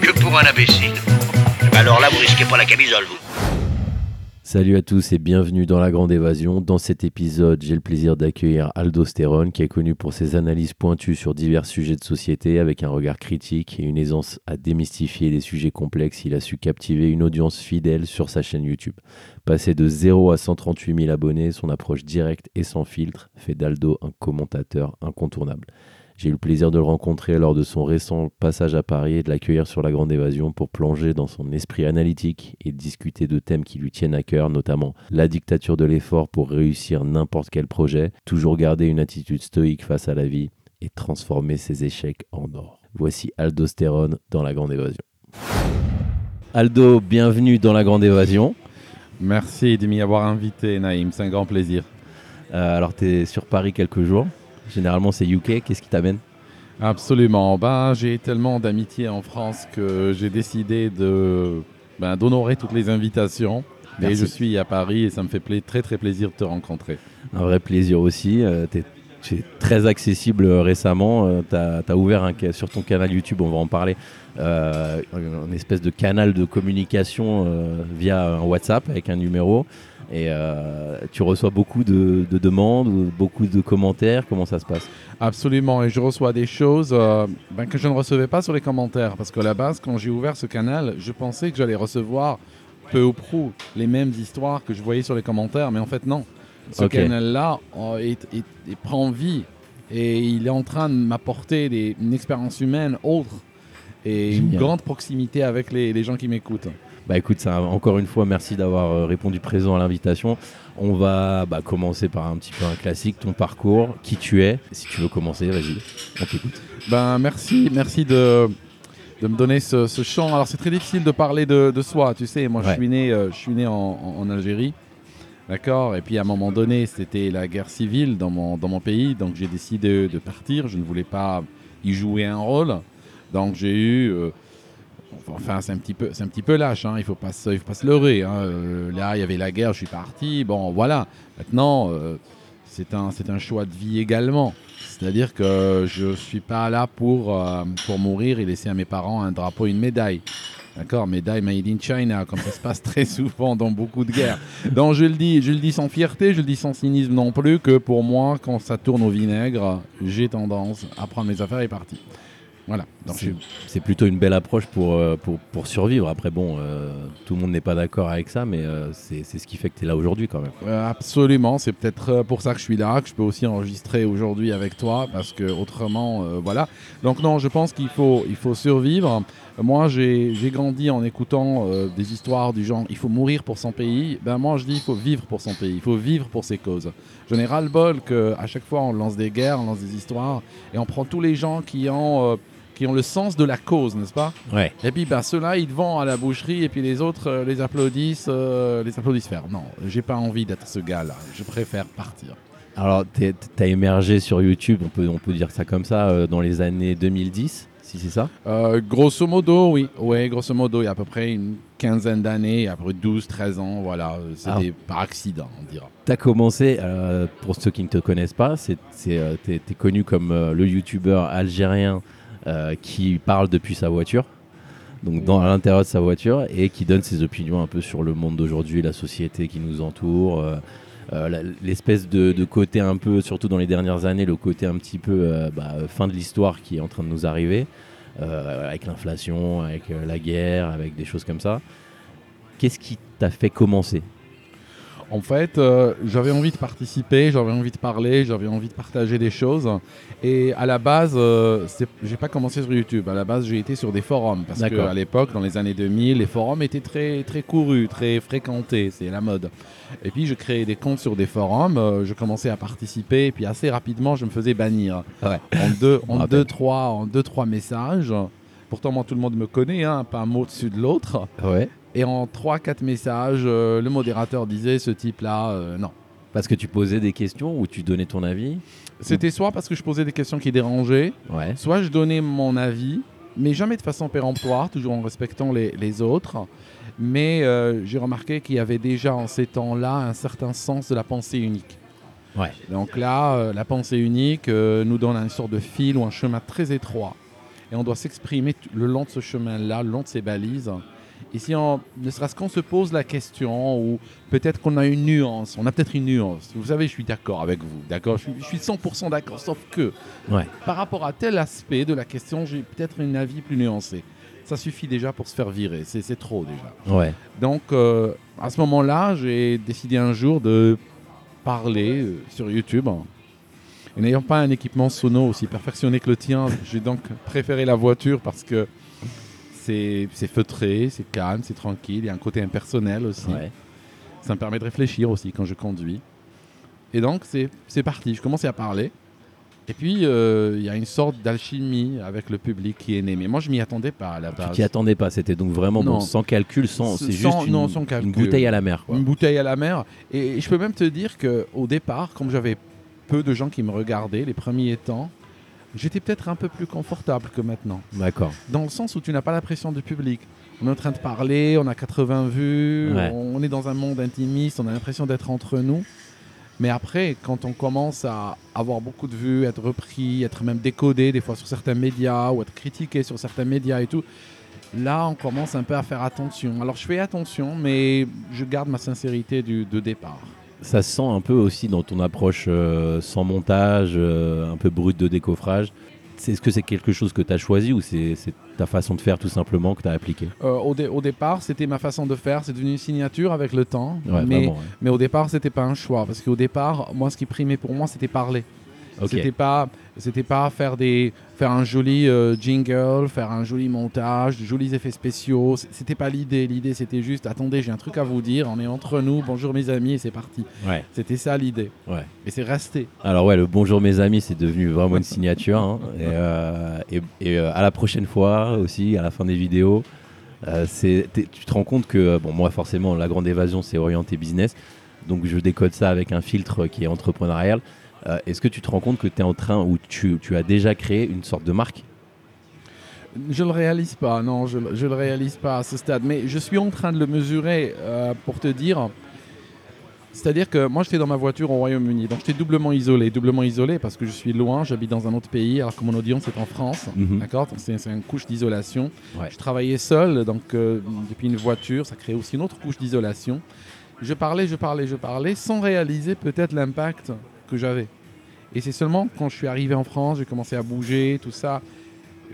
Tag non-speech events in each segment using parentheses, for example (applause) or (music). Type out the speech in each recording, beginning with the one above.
que pour un imbécile. Alors là, vous risquez pas la camisole. Salut à tous et bienvenue dans La Grande Évasion. Dans cet épisode, j'ai le plaisir d'accueillir Aldo Stéron, qui est connu pour ses analyses pointues sur divers sujets de société avec un regard critique et une aisance à démystifier des sujets complexes. Il a su captiver une audience fidèle sur sa chaîne YouTube. Passé de 0 à 138 000 abonnés, son approche directe et sans filtre fait d'Aldo un commentateur incontournable. J'ai eu le plaisir de le rencontrer lors de son récent passage à Paris et de l'accueillir sur la Grande Évasion pour plonger dans son esprit analytique et discuter de thèmes qui lui tiennent à cœur, notamment la dictature de l'effort pour réussir n'importe quel projet, toujours garder une attitude stoïque face à la vie et transformer ses échecs en or. Voici Aldo Stéron dans la Grande Évasion. Aldo, bienvenue dans la Grande Évasion. Merci de m'y avoir invité, Naïm. C'est un grand plaisir. Euh, alors, tu es sur Paris quelques jours. Généralement, c'est UK. Qu'est-ce qui t'amène Absolument. Ben, j'ai tellement d'amitié en France que j'ai décidé de ben, d'honorer toutes les invitations. Merci. Et je suis à Paris et ça me fait très très plaisir de te rencontrer. Un vrai plaisir aussi. Euh, t'es- tu es très accessible euh, récemment. tu as, ouvert sur ton canal YouTube, on va en parler, euh, une espèce de canal de communication euh, via un WhatsApp avec un numéro. Et euh, tu reçois beaucoup de, de demandes, ou beaucoup de commentaires. Comment ça se passe? Absolument. Et je reçois des choses euh, ben, que je ne recevais pas sur les commentaires. Parce qu'à la base, quand j'ai ouvert ce canal, je pensais que j'allais recevoir peu ou prou les mêmes histoires que je voyais sur les commentaires. Mais en fait, non. Ce canal-là euh, prend vie. Et il est en train de m'apporter une expérience humaine autre. Et une grande proximité avec les, les gens qui m'écoutent. Bah écoute, ça, encore une fois, merci d'avoir euh, répondu présent à l'invitation. On va bah, commencer par un petit peu un classique, ton parcours, qui tu es. Si tu veux commencer, vas-y, on t'écoute. Ben, merci, merci de, de me donner ce, ce champ. Alors, c'est très difficile de parler de, de soi, tu sais. Moi, Ouais. je suis né, euh, je suis né en Algérie, d'accord Et puis, à un moment donné, c'était la guerre civile dans mon, dans mon pays. Donc, j'ai décidé de partir. Je ne voulais pas y jouer un rôle. Donc, j'ai eu... euh, Enfin, c'est un petit peu, un petit peu lâche. hein, Il faut pas, se, faut pas se leurrer. hein, euh, là, il y avait la guerre. Je suis parti. Bon, voilà. Maintenant, euh, c'est un, un choix de vie également. C'est-à-dire que je suis pas là pour, pour mourir et laisser à mes parents un drapeau, une médaille. D'accord, médaille made in China, comme ça se passe très souvent dans beaucoup de guerres. Donc je le dis, je le dis sans fierté, je le dis sans cynisme non plus, que pour moi, quand ça tourne au vinaigre, j'ai tendance à prendre mes affaires et partir. Voilà. C'est plutôt une belle approche pour, euh, pour, pour survivre. Après, bon, euh, tout le monde n'est pas d'accord avec ça, mais euh, c'est ce qui fait que tu es là aujourd'hui quand même. Euh, absolument, c'est peut-être pour ça que je suis là, que je peux aussi enregistrer aujourd'hui avec toi, parce que autrement, voilà. Donc non, je pense qu'il faut, il faut survivre. Moi, j'ai grandi en écoutant euh, des histoires du genre, il faut mourir pour son pays. Ben moi, je dis, il faut vivre pour son pays, il faut vivre pour ses causes. Je n'ai ras le bol qu'à chaque fois, on lance des guerres, on lance des histoires, et on prend tous les gens qui ont, euh, qui ont le sens de la cause, n'est-ce pas? Ouais. et puis ben, ceux-là, ils vont à la boucherie et puis les autres euh, les applaudissent, euh, les applaudissent faire. Non, j'ai pas envie d'être ce gars-là. Je préfère partir. Alors, tu as émergé sur YouTube, on peut, on peut dire ça comme ça, euh, dans les années 2010, si c'est ça? Euh, grosso modo, oui. Ouais, grosso modo, il y a à peu près une quinzaine d'années, à peu près 12, 13 ans, voilà. C'était par accident, on dira. Tu as commencé, euh, pour ceux qui ne te connaissent pas, euh, t'es t'es connu comme euh, le youtubeur algérien qui parle depuis sa voiture, donc dans, à l'intérieur de sa voiture, et qui donne ses opinions un peu sur le monde d'aujourd'hui, la société qui nous entoure. euh, euh, l'espèce de, côté un peu, surtout dans les dernières années, le côté un petit peu euh, bah, fin de l'histoire qui est en train de nous arriver, euh, avec l'inflation, avec la guerre, avec des choses comme ça. Qu'est-ce qui t'a fait commencer? En fait, euh, j'avais envie de participer, j'avais envie de parler, j'avais envie de partager des choses. Et à la base, euh, j'ai pas commencé sur YouTube. À la base, j'ai été sur des forums parce qu'à l'époque, dans les années 2000, les forums étaient très très courus, très fréquentés. C'est la mode. Et puis, je créais des comptes sur des forums. euh, je commençais à participer. Et puis, assez rapidement, je me faisais bannir Ouais. en deux, en deux, trois, en deux, trois messages. Pourtant, moi, tout le monde me connaît, hein, pas un mot dessus de l'autre. Ouais. Et en 3-4 messages, euh, le modérateur disait ce type-là, euh, non. Parce que tu posais des questions ou tu donnais ton avis C'était soit parce que je posais des questions qui dérangeaient, Ouais. soit je donnais mon avis, mais jamais de façon péremptoire, toujours en respectant les, les autres. Mais euh, j'ai remarqué qu'il y avait déjà en ces temps-là un certain sens de la pensée unique. Ouais. Donc là, la pensée unique nous donne une sorte de fil ou un chemin très étroit. Et on doit s'exprimer le long de ce chemin-là, le long de ces balises. Et si on, ne serait-ce qu'on se pose la question, ou peut-être qu'on a une nuance, on a peut-être une nuance. Vous savez, je suis d'accord avec vous, d'accord? Je, suis- je suis 100% d'accord, sauf que Ouais. par rapport à tel aspect de la question, j'ai peut-être un avis plus nuancé. Ça suffit déjà pour se faire virer, c'est trop déjà. Ouais. Donc, euh, à ce moment-là, j'ai décidé un jour de parler euh, sur YouTube. Et n'ayant pas un équipement sono aussi perfectionné que le tien, j'ai donc préféré la voiture parce que c'est feutré, c'est calme, c'est tranquille. Il y a un côté impersonnel aussi. Ouais. Ça me permet de réfléchir aussi quand je conduis. Et donc, c'est parti. Je commençais à parler. Et puis, euh, il y a une sorte d'alchimie avec le public qui est né. Mais moi, je m'y attendais pas à la Tu base. t'y attendais pas, c'était donc vraiment bon, sans calcul, sans, c'est juste une, non, sans calcul. une bouteille à la mer. Quoi. Une bouteille à la mer. Et je peux même te dire qu'au départ, comme j'avais peu de gens qui me regardaient les premiers temps, j'étais peut-être un peu plus confortable que maintenant. D'accord. Dans le sens où tu n'as pas la pression du public. On est en train de parler, on a 80 vues, Ouais. on est dans un monde intimiste, on a l'impression d'être entre nous. Mais après, quand on commence à avoir beaucoup de vues, être repris, être même décodé des fois sur certains médias ou être critiqué sur certains médias et tout, là on commence un peu à faire attention. Alors je fais attention, mais je garde ma sincérité du, de départ. Ça se sent un peu aussi dans ton approche euh, sans montage, euh, un peu brute de décoffrage. C'est- Est-ce que c'est quelque chose que tu as choisi ou c'est c'est ta façon de faire tout simplement que tu as appliqué? Euh, au, dé- au départ, c'était ma façon de faire, c'est devenu une signature avec le temps. Ouais, mais, vraiment. ouais. mais au départ, c'était pas un choix, parce qu'au départ, moi, ce qui primait pour moi, c'était parler. C'était pas, c'était pas faire des, faire un joli euh, jingle, faire un joli montage, de jolis effets spéciaux. C'était pas l'idée. L'idée, c'était juste, attendez, j'ai un truc à vous dire. On est entre nous. Bonjour mes amis, et c'est parti. Ouais. C'était ça l'idée. Ouais. Et c'est resté. Alors ouais, le bonjour mes amis, c'est devenu vraiment une signature. hein. Et, euh, et- et, euh, à la prochaine fois aussi, à la fin des vidéos, tu te rends compte que, bon moi forcément, la grande évasion, c'est orienté business. Donc je décode ça avec un filtre qui est entrepreneurial. Euh, Est-ce que tu te rends compte que tu es en train, ou tu, tu as déjà créé une sorte de marque? Je le réalise pas. Non, je, je le réalise pas à ce stade. Mais je suis en train de le mesurer euh, pour te dire. C'est-à-dire que moi, j'étais dans ma voiture au Royaume-Uni, donc j'étais doublement isolé. Doublement isolé parce que je suis loin, j'habite dans un autre pays, alors que mon audience est en France. Mhm. D'accord? Donc c'est c'est une couche d'isolation. Ouais. Je travaillais seul, donc euh, depuis une voiture, ça crée aussi une autre couche d'isolation. Je parlais, je parlais, je parlais, sans réaliser peut-être l'impact que j'avais. Et c'est seulement quand je suis arrivé en France, j'ai commencé à bouger, tout ça,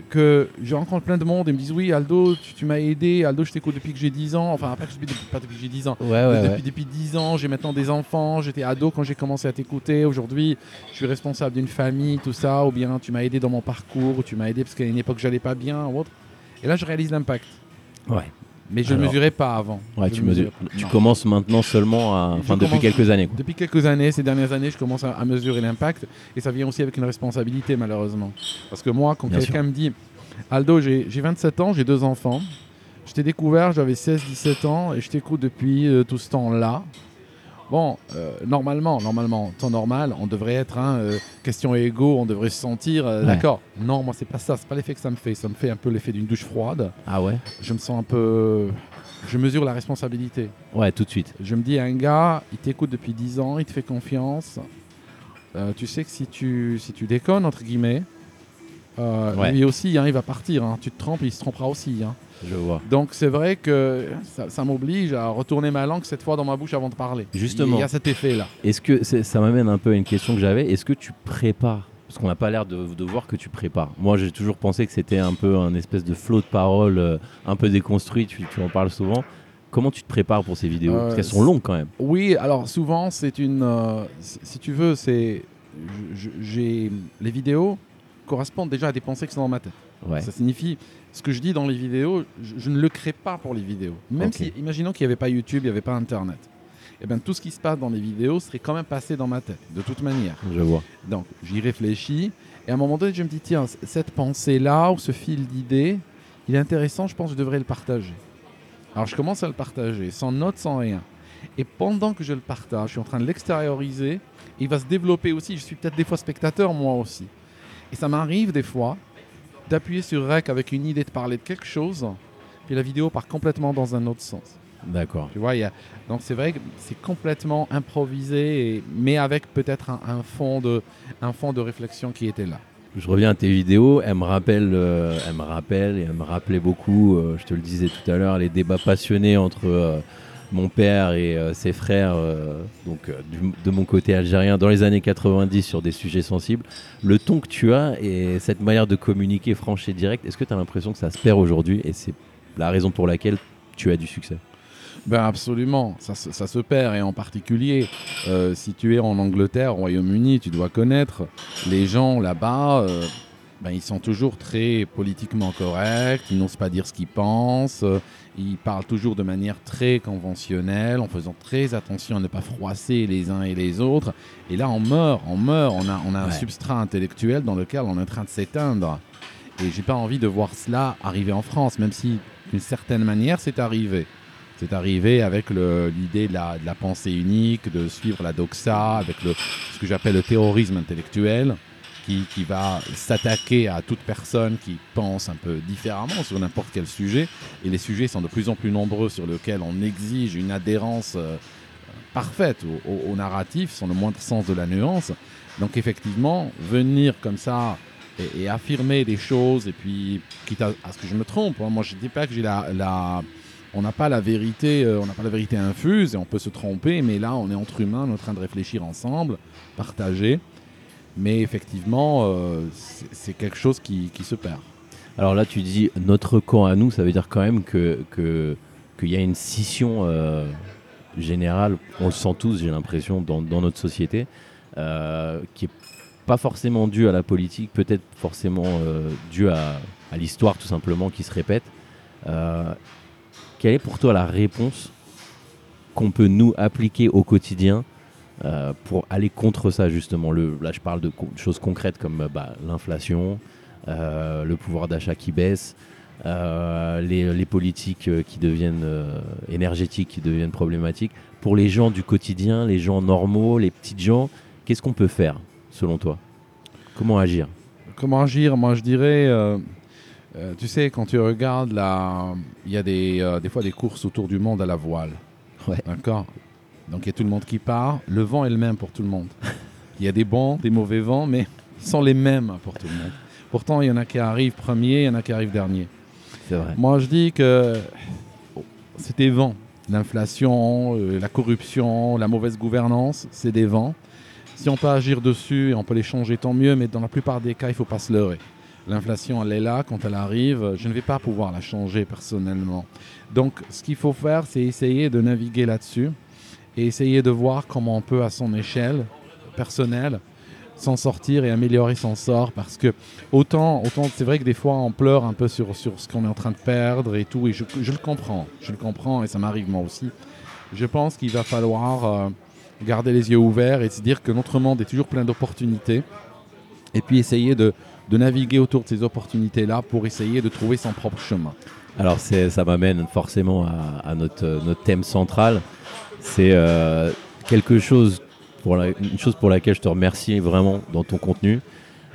que je rencontre plein de monde et me disent Oui, Aldo, tu, tu m'as aidé. Aldo, je t'écoute depuis que j'ai 10 ans. Enfin, après, je suis pas depuis que j'ai 10 ans. Ouais, ouais, depuis, ouais. depuis 10 ans, j'ai maintenant des enfants. J'étais ado quand j'ai commencé à t'écouter. Aujourd'hui, je suis responsable d'une famille, tout ça. Ou bien tu m'as aidé dans mon parcours, ou tu m'as aidé parce qu'à une époque, j'allais pas bien, ou autre. Et là, je réalise l'impact. Ouais. Mais je ne mesurais pas avant. Ouais, tu, mesures- commences maintenant seulement à, enfin depuis quelques années. quoi. Depuis quelques années, ces dernières années, je commence à, à mesurer l'impact et ça vient aussi avec une responsabilité malheureusement. Parce que moi, quand quelqu'un me dit Aldo, j'ai j'ai 27 ans, j'ai deux enfants, je t'ai découvert, j'avais 16-17 ans et je t'écoute depuis euh, tout ce temps-là. Bon, euh, normalement, normalement, temps normal, on devrait être un euh, question égo, on devrait se sentir euh, Ouais. d'accord. Non, moi c'est pas ça, c'est pas l'effet que ça me fait. Ça me fait un peu l'effet d'une douche froide. Ah ouais? Je me sens un peu, je mesure la responsabilité. Ouais, tout de suite. Je me dis, un gars, il t'écoute depuis 10 ans, il te fait confiance. Tu sais que si tu, si tu déconnes, entre guillemets, euh, Ouais. lui aussi, hein, il va partir. hein. Tu te trompes, il se trompera aussi. hein. Je vois. Donc c'est vrai que ça, ça m'oblige à retourner ma langue cette fois dans ma bouche avant de parler. Justement. Il y a cet effet-là. Est-ce que ça m'amène un peu à une question que j'avais Est-ce que tu prépares? Parce qu'on n'a pas l'air de, de voir que tu prépares. Moi, j'ai toujours pensé que c'était un peu un espèce de flot de paroles euh, un peu déconstruit. Tu, tu en parles souvent. Comment tu te prépares pour ces vidéos? Parce Euh, qu'elles sont longues quand même. Oui, alors souvent, c'est une. euh, si tu veux, c'est. J'ai. Les vidéos correspondent déjà à des pensées qui sont dans ma tête. Ouais. Ça signifie, ce que je dis dans les vidéos, je, je ne le crée pas pour les vidéos. Même si, imaginons qu'il n'y avait pas YouTube, il n'y avait pas Internet. Eh bien, tout ce qui se passe dans les vidéos serait quand même passé dans ma tête, de toute manière. Je vois. Donc, j'y réfléchis. Et à un moment donné, je me dis, tiens, cette pensée-là, ou ce fil d'idées, il est intéressant, je pense que je devrais le partager. Alors je commence à le partager, sans note, sans rien. Et pendant que je le partage, je suis en train de l'extérioriser, il va se développer aussi. Je suis peut-être des fois spectateur, moi aussi. Et ça m'arrive des fois d'appuyer sur REC avec une idée de parler de quelque chose, puis la vidéo part complètement dans un autre sens. D'accord. Tu vois, y a... donc c'est vrai que c'est complètement improvisé, et- mais avec peut-être un, un fond de, un fond de réflexion qui était là. Je reviens à tes vidéos, elles me rappellent, euh, elles me rappellent et elles me rappelaient beaucoup, euh, je te le disais tout à l'heure, les débats passionnés entre euh, mon père et euh, ses frères, euh, donc euh, de mon côté algérien, dans les années 90 sur des sujets sensibles. Le ton que tu as et cette manière de communiquer franche et directe, est-ce que tu as l'impression que ça se perd aujourd'hui et c'est la raison pour laquelle tu as du succès? Ben absolument, ça, se- perd et en particulier si tu es en Angleterre, au Royaume-Uni, tu dois connaître les gens là-bas. ben, ils sont toujours très politiquement corrects, ils n'osent pas dire ce qu'ils pensent, ils parlent toujours de manière très conventionnelle, en faisant très attention à ne pas froisser les uns et les autres. Et là, on meurt, on meurt, on a, on a un substrat intellectuel dans lequel on est en train de s'éteindre. Et j'ai pas envie de voir cela arriver en France, même si d'une certaine manière c'est arrivé. C'est arrivé avec l'idée de la, de la pensée unique, de suivre la doxa, avec le, ce que j'appelle le terrorisme intellectuel, qui, va s'attaquer à toute personne qui pense un peu différemment sur n'importe quel sujet. Et les sujets sont de plus en plus nombreux sur lesquels on exige une adhérence euh, parfaite au, narratif, sans le moindre sens de la nuance. Donc effectivement, venir comme ça et, affirmer des choses, et puis, quitte à, ce que je me trompe, hein, moi je ne dis pas que j'ai la- on n'a pas la vérité, euh, on n'a pas la vérité infuse et on peut se tromper, mais là on est entre humains, on est en train de réfléchir ensemble, partager. Mais effectivement, euh, c'est quelque chose qui, se perd. Alors là, tu dis notre camp à nous, ça veut dire quand même que qu'il y a une scission euh, générale, on le sent tous, j'ai l'impression, dans, notre société, euh, qui est pas forcément due à la politique, peut-être forcément due à, l'histoire tout simplement qui se répète. Quelle est pour toi la réponse qu'on peut nous appliquer au quotidien euh, pour aller contre ça justement le, Là, je parle de co- choses concrètes comme euh, bah, l'inflation, euh, le pouvoir d'achat qui baisse, euh, les, les politiques qui deviennent énergétiques, qui deviennent problématiques. Pour les gens du quotidien, les gens normaux, les petites gens, qu'est-ce qu'on peut faire selon toi? Comment agir? Comment agir? Moi, je dirais, euh, tu sais, quand tu regardes, là, il y a des, euh, des fois des courses autour du monde à la voile. Ouais. D'accord? Donc, il y a tout le monde qui part. Le vent est le même pour tout le monde. Il y a des bons, des mauvais vents, mais ils sont les mêmes pour tout le monde. Pourtant, il y en a qui arrivent premier, il y en a qui arrivent dernier. C'est vrai. Moi, je dis que c'est des vents. L'inflation, euh, la corruption, la mauvaise gouvernance, c'est des vents. Si on peut agir dessus et on peut les changer, tant mieux, mais dans la plupart des cas, il ne faut pas se leurrer. L'inflation, elle est là, quand elle arrive, je ne vais pas pouvoir la changer personnellement. Donc, ce qu'il faut faire, c'est essayer de naviguer là-dessus et essayer de voir comment on peut, à son échelle personnelle, s'en sortir et améliorer son sort parce que autant, autant c'est vrai que des fois on pleure un peu sur, sur ce qu'on est en train de perdre et tout et je, le comprends, je le comprends et ça m'arrive moi aussi. Je pense qu'il va falloir euh, garder les yeux ouverts et se dire que notre monde est toujours plein d'opportunités et puis essayer de, de naviguer autour de ces opportunités-là pour essayer de trouver son propre chemin. Alors ça m'amène forcément à, à notre, euh, notre thème central. C'est euh, quelque chose pour la- une chose pour laquelle je te remercie vraiment dans ton contenu,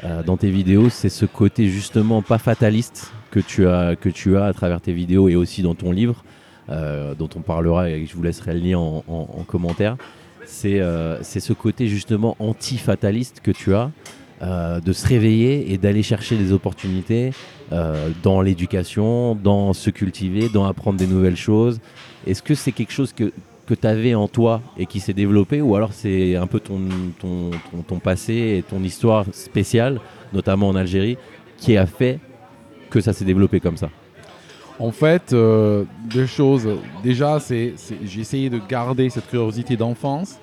euh, dans tes vidéos, c'est ce côté justement pas fataliste que tu as que tu as à travers tes vidéos et aussi dans ton livre, euh, dont on parlera et je vous laisserai le lien en, en- en commentaire. C'est ce côté justement anti-fataliste que tu as. de se réveiller et d'aller chercher des opportunités dans l'éducation, dans se cultiver, dans apprendre des nouvelles choses. Est-ce que c'est quelque chose que, tu avais en toi et qui s'est développé ou alors c'est un peu ton, ton, ton, passé et ton histoire spéciale, notamment en Algérie, qui a fait que ça s'est développé comme ça? En fait, euh, deux choses. Déjà, c'est, c'est- j'ai essayé de garder cette curiosité d'enfance.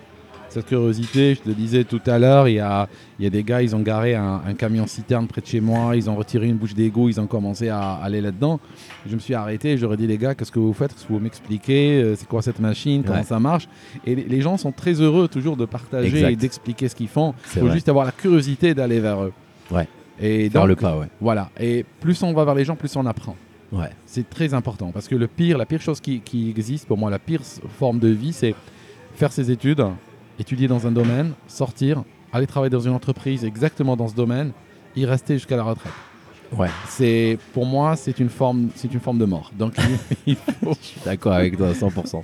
Cette curiosité, je te le disais tout à l'heure, il y a, il y a des gars, ils ont garé un, un camion citerne près de chez moi, ils ont retiré une bouche d'égout, ils ont commencé à aller là-dedans. Je me suis arrêté, j'aurais dit les gars, qu'est-ce que vous faites? Qu'est-ce que vous m'expliquez? Euh, C'est quoi cette machine? Comment Ouais. ça marche? Et les, les gens sont très heureux toujours de partager Exact. et d'expliquer ce qu'ils font. Il faut vrai. juste avoir la curiosité d'aller vers eux. Ouais. Et Faire donc, le pas, ouais. voilà. Et plus on va vers les gens, plus on apprend. Ouais. C'est très important parce que le pire, la pire chose qui, qui existe pour moi, la pire forme de vie, c'est faire ses études, étudier dans un domaine, sortir, aller travailler dans une entreprise exactement dans ce domaine, y rester jusqu'à la retraite. Ouais. C'est pour moi, c'est une forme, c'est une forme de mort. Donc il, (laughs) faut, D'accord avec toi, 100%.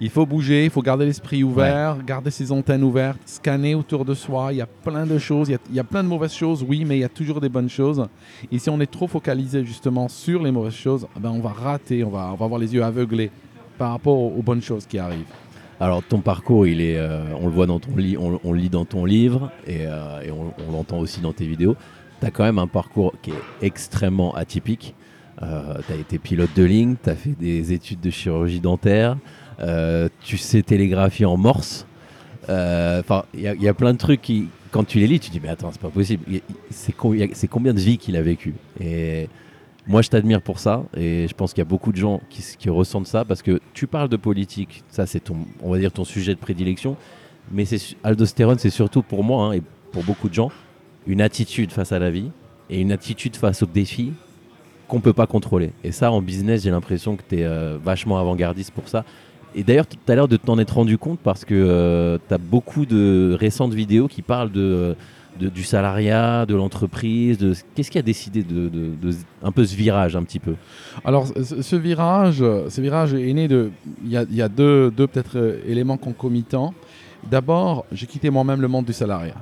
il faut bouger, il faut garder l'esprit ouvert, garder ses antennes ouvertes, scanner autour de soi. Il y a plein de choses, il y a, il y a plein de mauvaises choses, oui, mais il y a toujours des bonnes choses. Et si on est trop focalisé justement sur les mauvaises choses, ben on va rater, on va, on va avoir les yeux aveuglés par rapport aux, aux bonnes choses qui arrivent. Alors ton parcours, il est, euh, on le voit dans ton lit, dans ton livre et, euh, on, l'entend aussi dans tes vidéos. Tu as quand même un parcours qui est extrêmement atypique. tu as été pilote de ligne, tu as fait des études de chirurgie dentaire, euh, tu sais télégraphier en morse. Euh, Enfin, il y, a- plein de trucs qui, quand tu les lis, tu dis mais attends, c'est pas possible. C'est combien de vies qu'il a vécu Et moi, je t'admire pour ça, et je pense qu'il y a beaucoup de gens qui, ressentent ça parce que tu parles de politique, ça c'est ton, on va dire ton sujet de prédilection, mais c'est aldostérone, c'est surtout pour moi hein, et pour beaucoup de gens une attitude face à la vie et une attitude face aux défis qu'on peut pas contrôler. Et ça, en business, j'ai l'impression que tu es vachement avant-gardiste pour ça. Et d'ailleurs, tu as l'air de t'en être rendu compte parce que tu as beaucoup de récentes vidéos qui parlent de, du salariat, de l'entreprise. Qu'est-ce qui a décidé de, un peu ce virage un petit peu Alors, ce, virage, ce virage est né de. Il y a, deux, peut-être euh, éléments concomitants. D'abord, j'ai quitté moi-même le monde du salariat.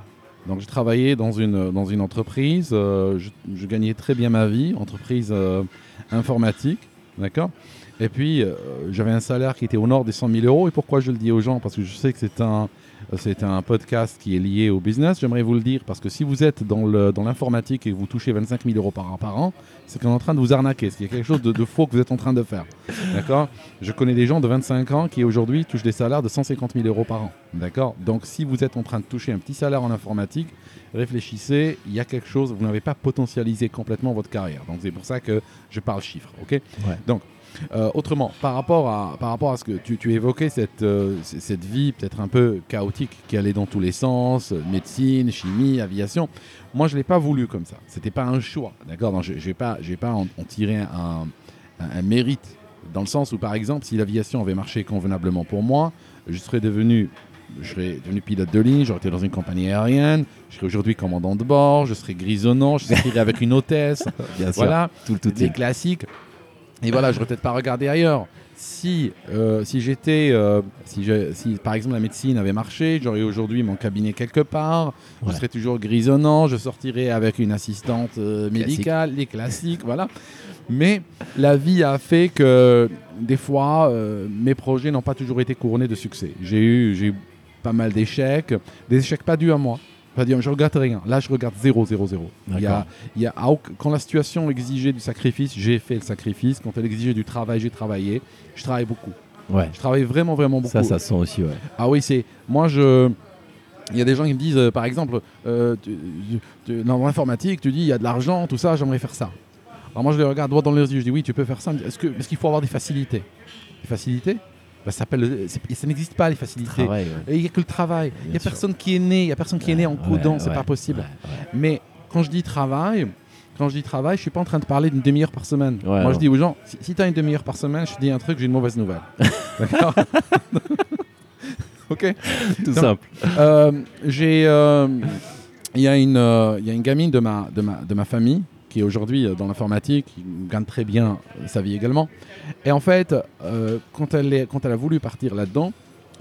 Donc, j'ai travaillé dans une, dans une entreprise. euh, je, gagnais très bien ma vie, entreprise euh, informatique. D'accord? Et puis, j'avais un salaire qui était au nord des 100 000 euros. Et pourquoi je le dis aux gens? Parce que je sais que c'est un. C'est un podcast qui est lié au business. J'aimerais vous le dire parce que si vous êtes dans l'informatique et que vous touchez 25 000 euros par, par an, c'est qu'on est en train de vous arnaquer. C'est qu'il y a quelque chose de, de faux que vous êtes en train de faire. D'accord? Je connais des gens de 25 ans qui aujourd'hui touchent des salaires de 150 000 euros par an. D'accord? Donc si vous êtes en train de toucher un petit salaire en informatique, réfléchissez, il y a quelque chose, vous n'avez pas potentialisé complètement votre carrière. Donc c'est pour ça que je parle chiffres. Ok? Donc euh, autrement, par rapport à, par rapport à ce que tu, tu évoquais, cette, euh, cette vie peut-être un peu chaotique qui allait dans tous les sens, euh, médecine, chimie, aviation, moi je ne l'ai pas voulu comme ça. C'était pas un choix, d'accord? Je ne vais pas, pas en, en tirer un, un- un mérite, dans le sens où par exemple, si l'aviation avait marché convenablement pour moi, je serais devenu... Je serais devenu pilote de ligne, j'aurais été dans une compagnie aérienne, je serais aujourd'hui commandant de bord, je serais grisonnant, je serais avec une hôtesse, (laughs) Bien sûr, voilà, tout le tout des classiques. Et voilà, je n'aurais peut-être pas regardé ailleurs. Si, euh, si j'étais, euh, si, je- si par exemple la médecine avait marché, j'aurais aujourd'hui mon cabinet quelque part, je serais toujours grisonnant, je sortirais avec une assistante euh, médicale, les classiques, voilà. Mais la vie a fait que des fois, mes projets n'ont pas toujours été couronnés de succès. J'ai eu, j'ai eu pas mal d'échecs, des échecs pas dus à moi. Dû- je regarde rien. Là, je regarde 0, 0, 0. Il y a, il y a, quand la situation exigeait du sacrifice, j'ai fait le sacrifice. Quand elle exigeait du travail, j'ai travaillé. Je travaille beaucoup. Ouais. Je travaille vraiment, vraiment beaucoup. Ça, ça se sent aussi, ouais. Ah oui, c'est. Moi, je. Il y a des gens qui me disent, euh, par exemple, euh, tu- tu- dans l'informatique, tu dis, il y a de l'argent, tout ça, j'aimerais faire ça. Alors moi, je les regarde droit dans les yeux, je dis, oui, tu peux faire ça. Est-ce qu'il faut avoir des facilités? Des facilités? Bah, ça, s'appelle- c'est- ça n'existe pas, les facilités. Travail, ouais. Il n'y a que le travail. Il n'y a sûr. personne qui est né, il n'y a personne qui est né en codant, c'est pas possible. Mais quand je dis travail, quand je dis travail, je suis pas en train de parler d'une demi-heure par semaine. Ouais, Moi, non. je dis aux gens, si, si tu as une demi-heure par semaine, je te dis un truc, j'ai une mauvaise nouvelle. (laughs) D'accord Ok Tout Donc, simple. Euh, J'ai, euh, il y a une, euh, il y a une gamine de ma, de ma, de ma famille qui est aujourd'hui euh, dans l'informatique, qui gagne très bien euh, sa vie également. Et en fait, euh, quand, elle est, quand elle a voulu partir là-dedans,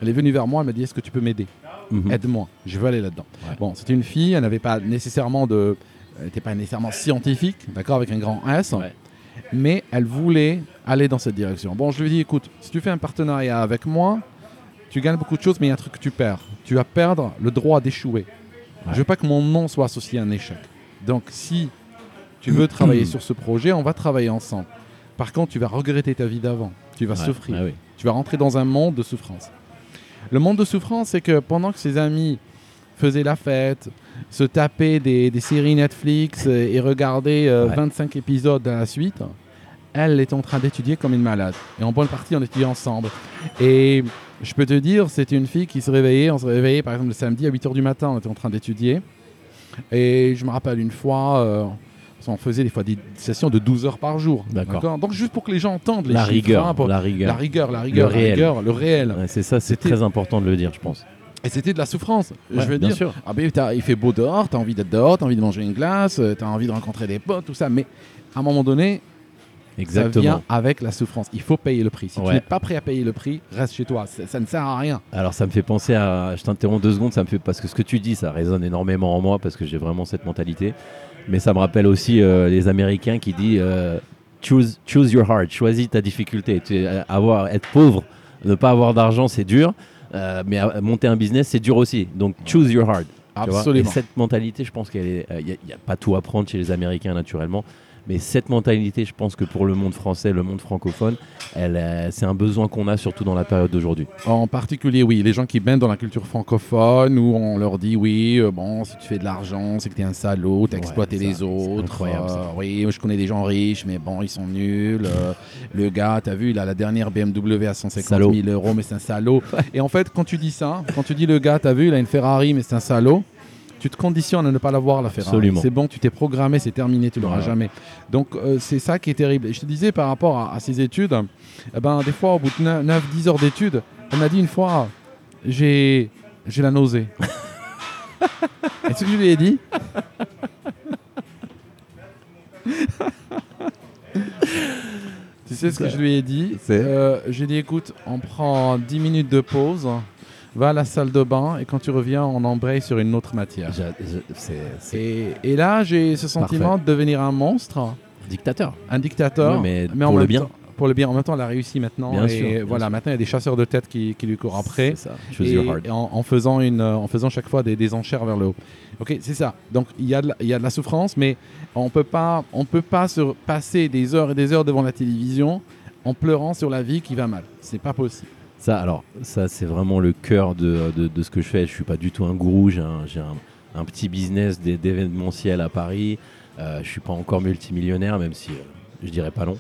elle est venue vers moi, elle m'a dit, est-ce que tu peux m'aider Mhm. Aide-moi, je veux aller là-dedans. Ouais. Bon, c'était une fille, elle n'avait pas nécessairement de, elle n'était pas nécessairement scientifique, d'accord, avec un grand S, Ouais. mais elle voulait aller dans cette direction. Bon, je lui ai dit, écoute, si tu fais un partenariat avec moi, tu gagnes beaucoup de choses, mais il y a un truc que tu perds. Tu vas perdre le droit d'échouer. Ouais. Je veux pas que mon nom soit associé à un échec. Donc, si tu veux travailler sur ce projet, on va travailler ensemble. Par contre, tu vas regretter ta vie d'avant. Tu vas Ouais, souffrir. ouais, oui. Tu vas rentrer dans un monde de souffrance. Le monde de souffrance, c'est que pendant que ses amis faisaient la fête, se tapaient des, des séries Netflix euh, et regardaient euh, Ouais. 25 épisodes à la suite, elle est en train d'étudier comme une malade. Et en bonne partie, on étudiait ensemble. Et je peux te dire, c'était une fille qui se réveillait. On se réveillait, par exemple, le samedi à 8h du matin, on était en train d'étudier. Et je me rappelle une fois, euh, on faisait des fois des sessions de 12 heures par jour. D'accord. Donc juste pour que les gens entendent les La chiffres, rigueur, hein, pour- la rigueur. la rigueur, la rigueur, la réel. rigueur, le réel. Ouais, c'est ça, c'est très important de le dire, je pense. Et c'était de la souffrance. Ouais, je veux bien dire, sûr. ah ben, t'as- il fait beau dehors, tu as envie d'être dehors, tu as envie de manger une glace, tu as envie de rencontrer des potes, tout ça. Mais à un moment donné, ça Exactement. vient avec la souffrance. Il faut payer le prix. Si tu n'es pas prêt à payer le prix, reste chez toi. Ça, ça ne sert à rien. Alors ça me fait penser à, je t'interromps deux secondes, ça me fait parce que ce que tu dis, ça résonne énormément en moi parce que j'ai vraiment cette mentalité. Mais ça me rappelle aussi euh, les Américains qui disent euh, choose, choose your heart, choisis ta difficulté. Tu, euh, avoir, être pauvre, ne pas avoir d'argent, c'est dur. euh, mais euh, monter un business, c'est dur aussi. Donc choose your vois. Absolument. Et cette mentalité, je pense qu'il n'y a, pas tout à prendre chez les Américains naturellement. Mais cette mentalité, je pense que pour le monde français, le monde francophone, euh, c'est un besoin qu'on a surtout dans la période d'aujourd'hui. En particulier, oui, les gens qui baignent dans la culture francophone, où on leur dit, oui, euh, bon, si tu fais de l'argent, c'est que tu es un salaud, tu as Ouais, exploité les autres. euh, oui, je connais des gens riches, mais bon, ils sont nuls. euh, le gars, tu as vu, il a la dernière BMW à 150 Salaud. 000 euros, mais c'est un salaud. (laughs) Et en fait, quand tu dis ça, quand tu dis le gars, tu as vu, il a une Ferrari, mais c'est un salaud. Tu te conditionnes à ne pas l'avoir, la Ferrari. Absolument. C'est bon, tu t'es programmé, c'est terminé, tu l'auras jamais. Donc, euh, c'est ça qui est terrible. Et je te disais par rapport à, à ces études, eh ben, des fois, au bout de 9-10 heures d'études, elle m'a dit une fois j'ai j'ai la nausée. (laughs) Et ce que je lui ai dit? Tu sais ce que je lui ai dit? Euh, J'ai dit écoute, on prend 10 minutes de pause, va à la salle de bain et quand tu reviens, on embraye sur une autre matière. Je- Et, et là, j'ai ce sentiment de devenir un monstre, dictateur. un dictateur, mais pour le bien. temps- pour le bien, en même temps, elle a réussi maintenant. Bien et sûr, bien voilà, sûr. maintenant, il y a des chasseurs de tête qui, qui lui courent après. C'est ça. Et, et en, en faisant une, euh, en faisant chaque fois des, des enchères vers le haut. Ok, c'est ça. Donc il y, a de la- il y a de la souffrance, mais on peut pas, on peut pas se passer des heures et des heures devant la télévision en pleurant sur la vie qui va mal. C'est pas possible. Ça, alors, ça, c'est vraiment le cœur de, de- ce que je fais. Je suis pas du tout un gourou. J'ai un, petit business d'é- d'événementiel à Paris. Euh, je suis pas encore multimillionnaire, même si euh, je dirais pas non.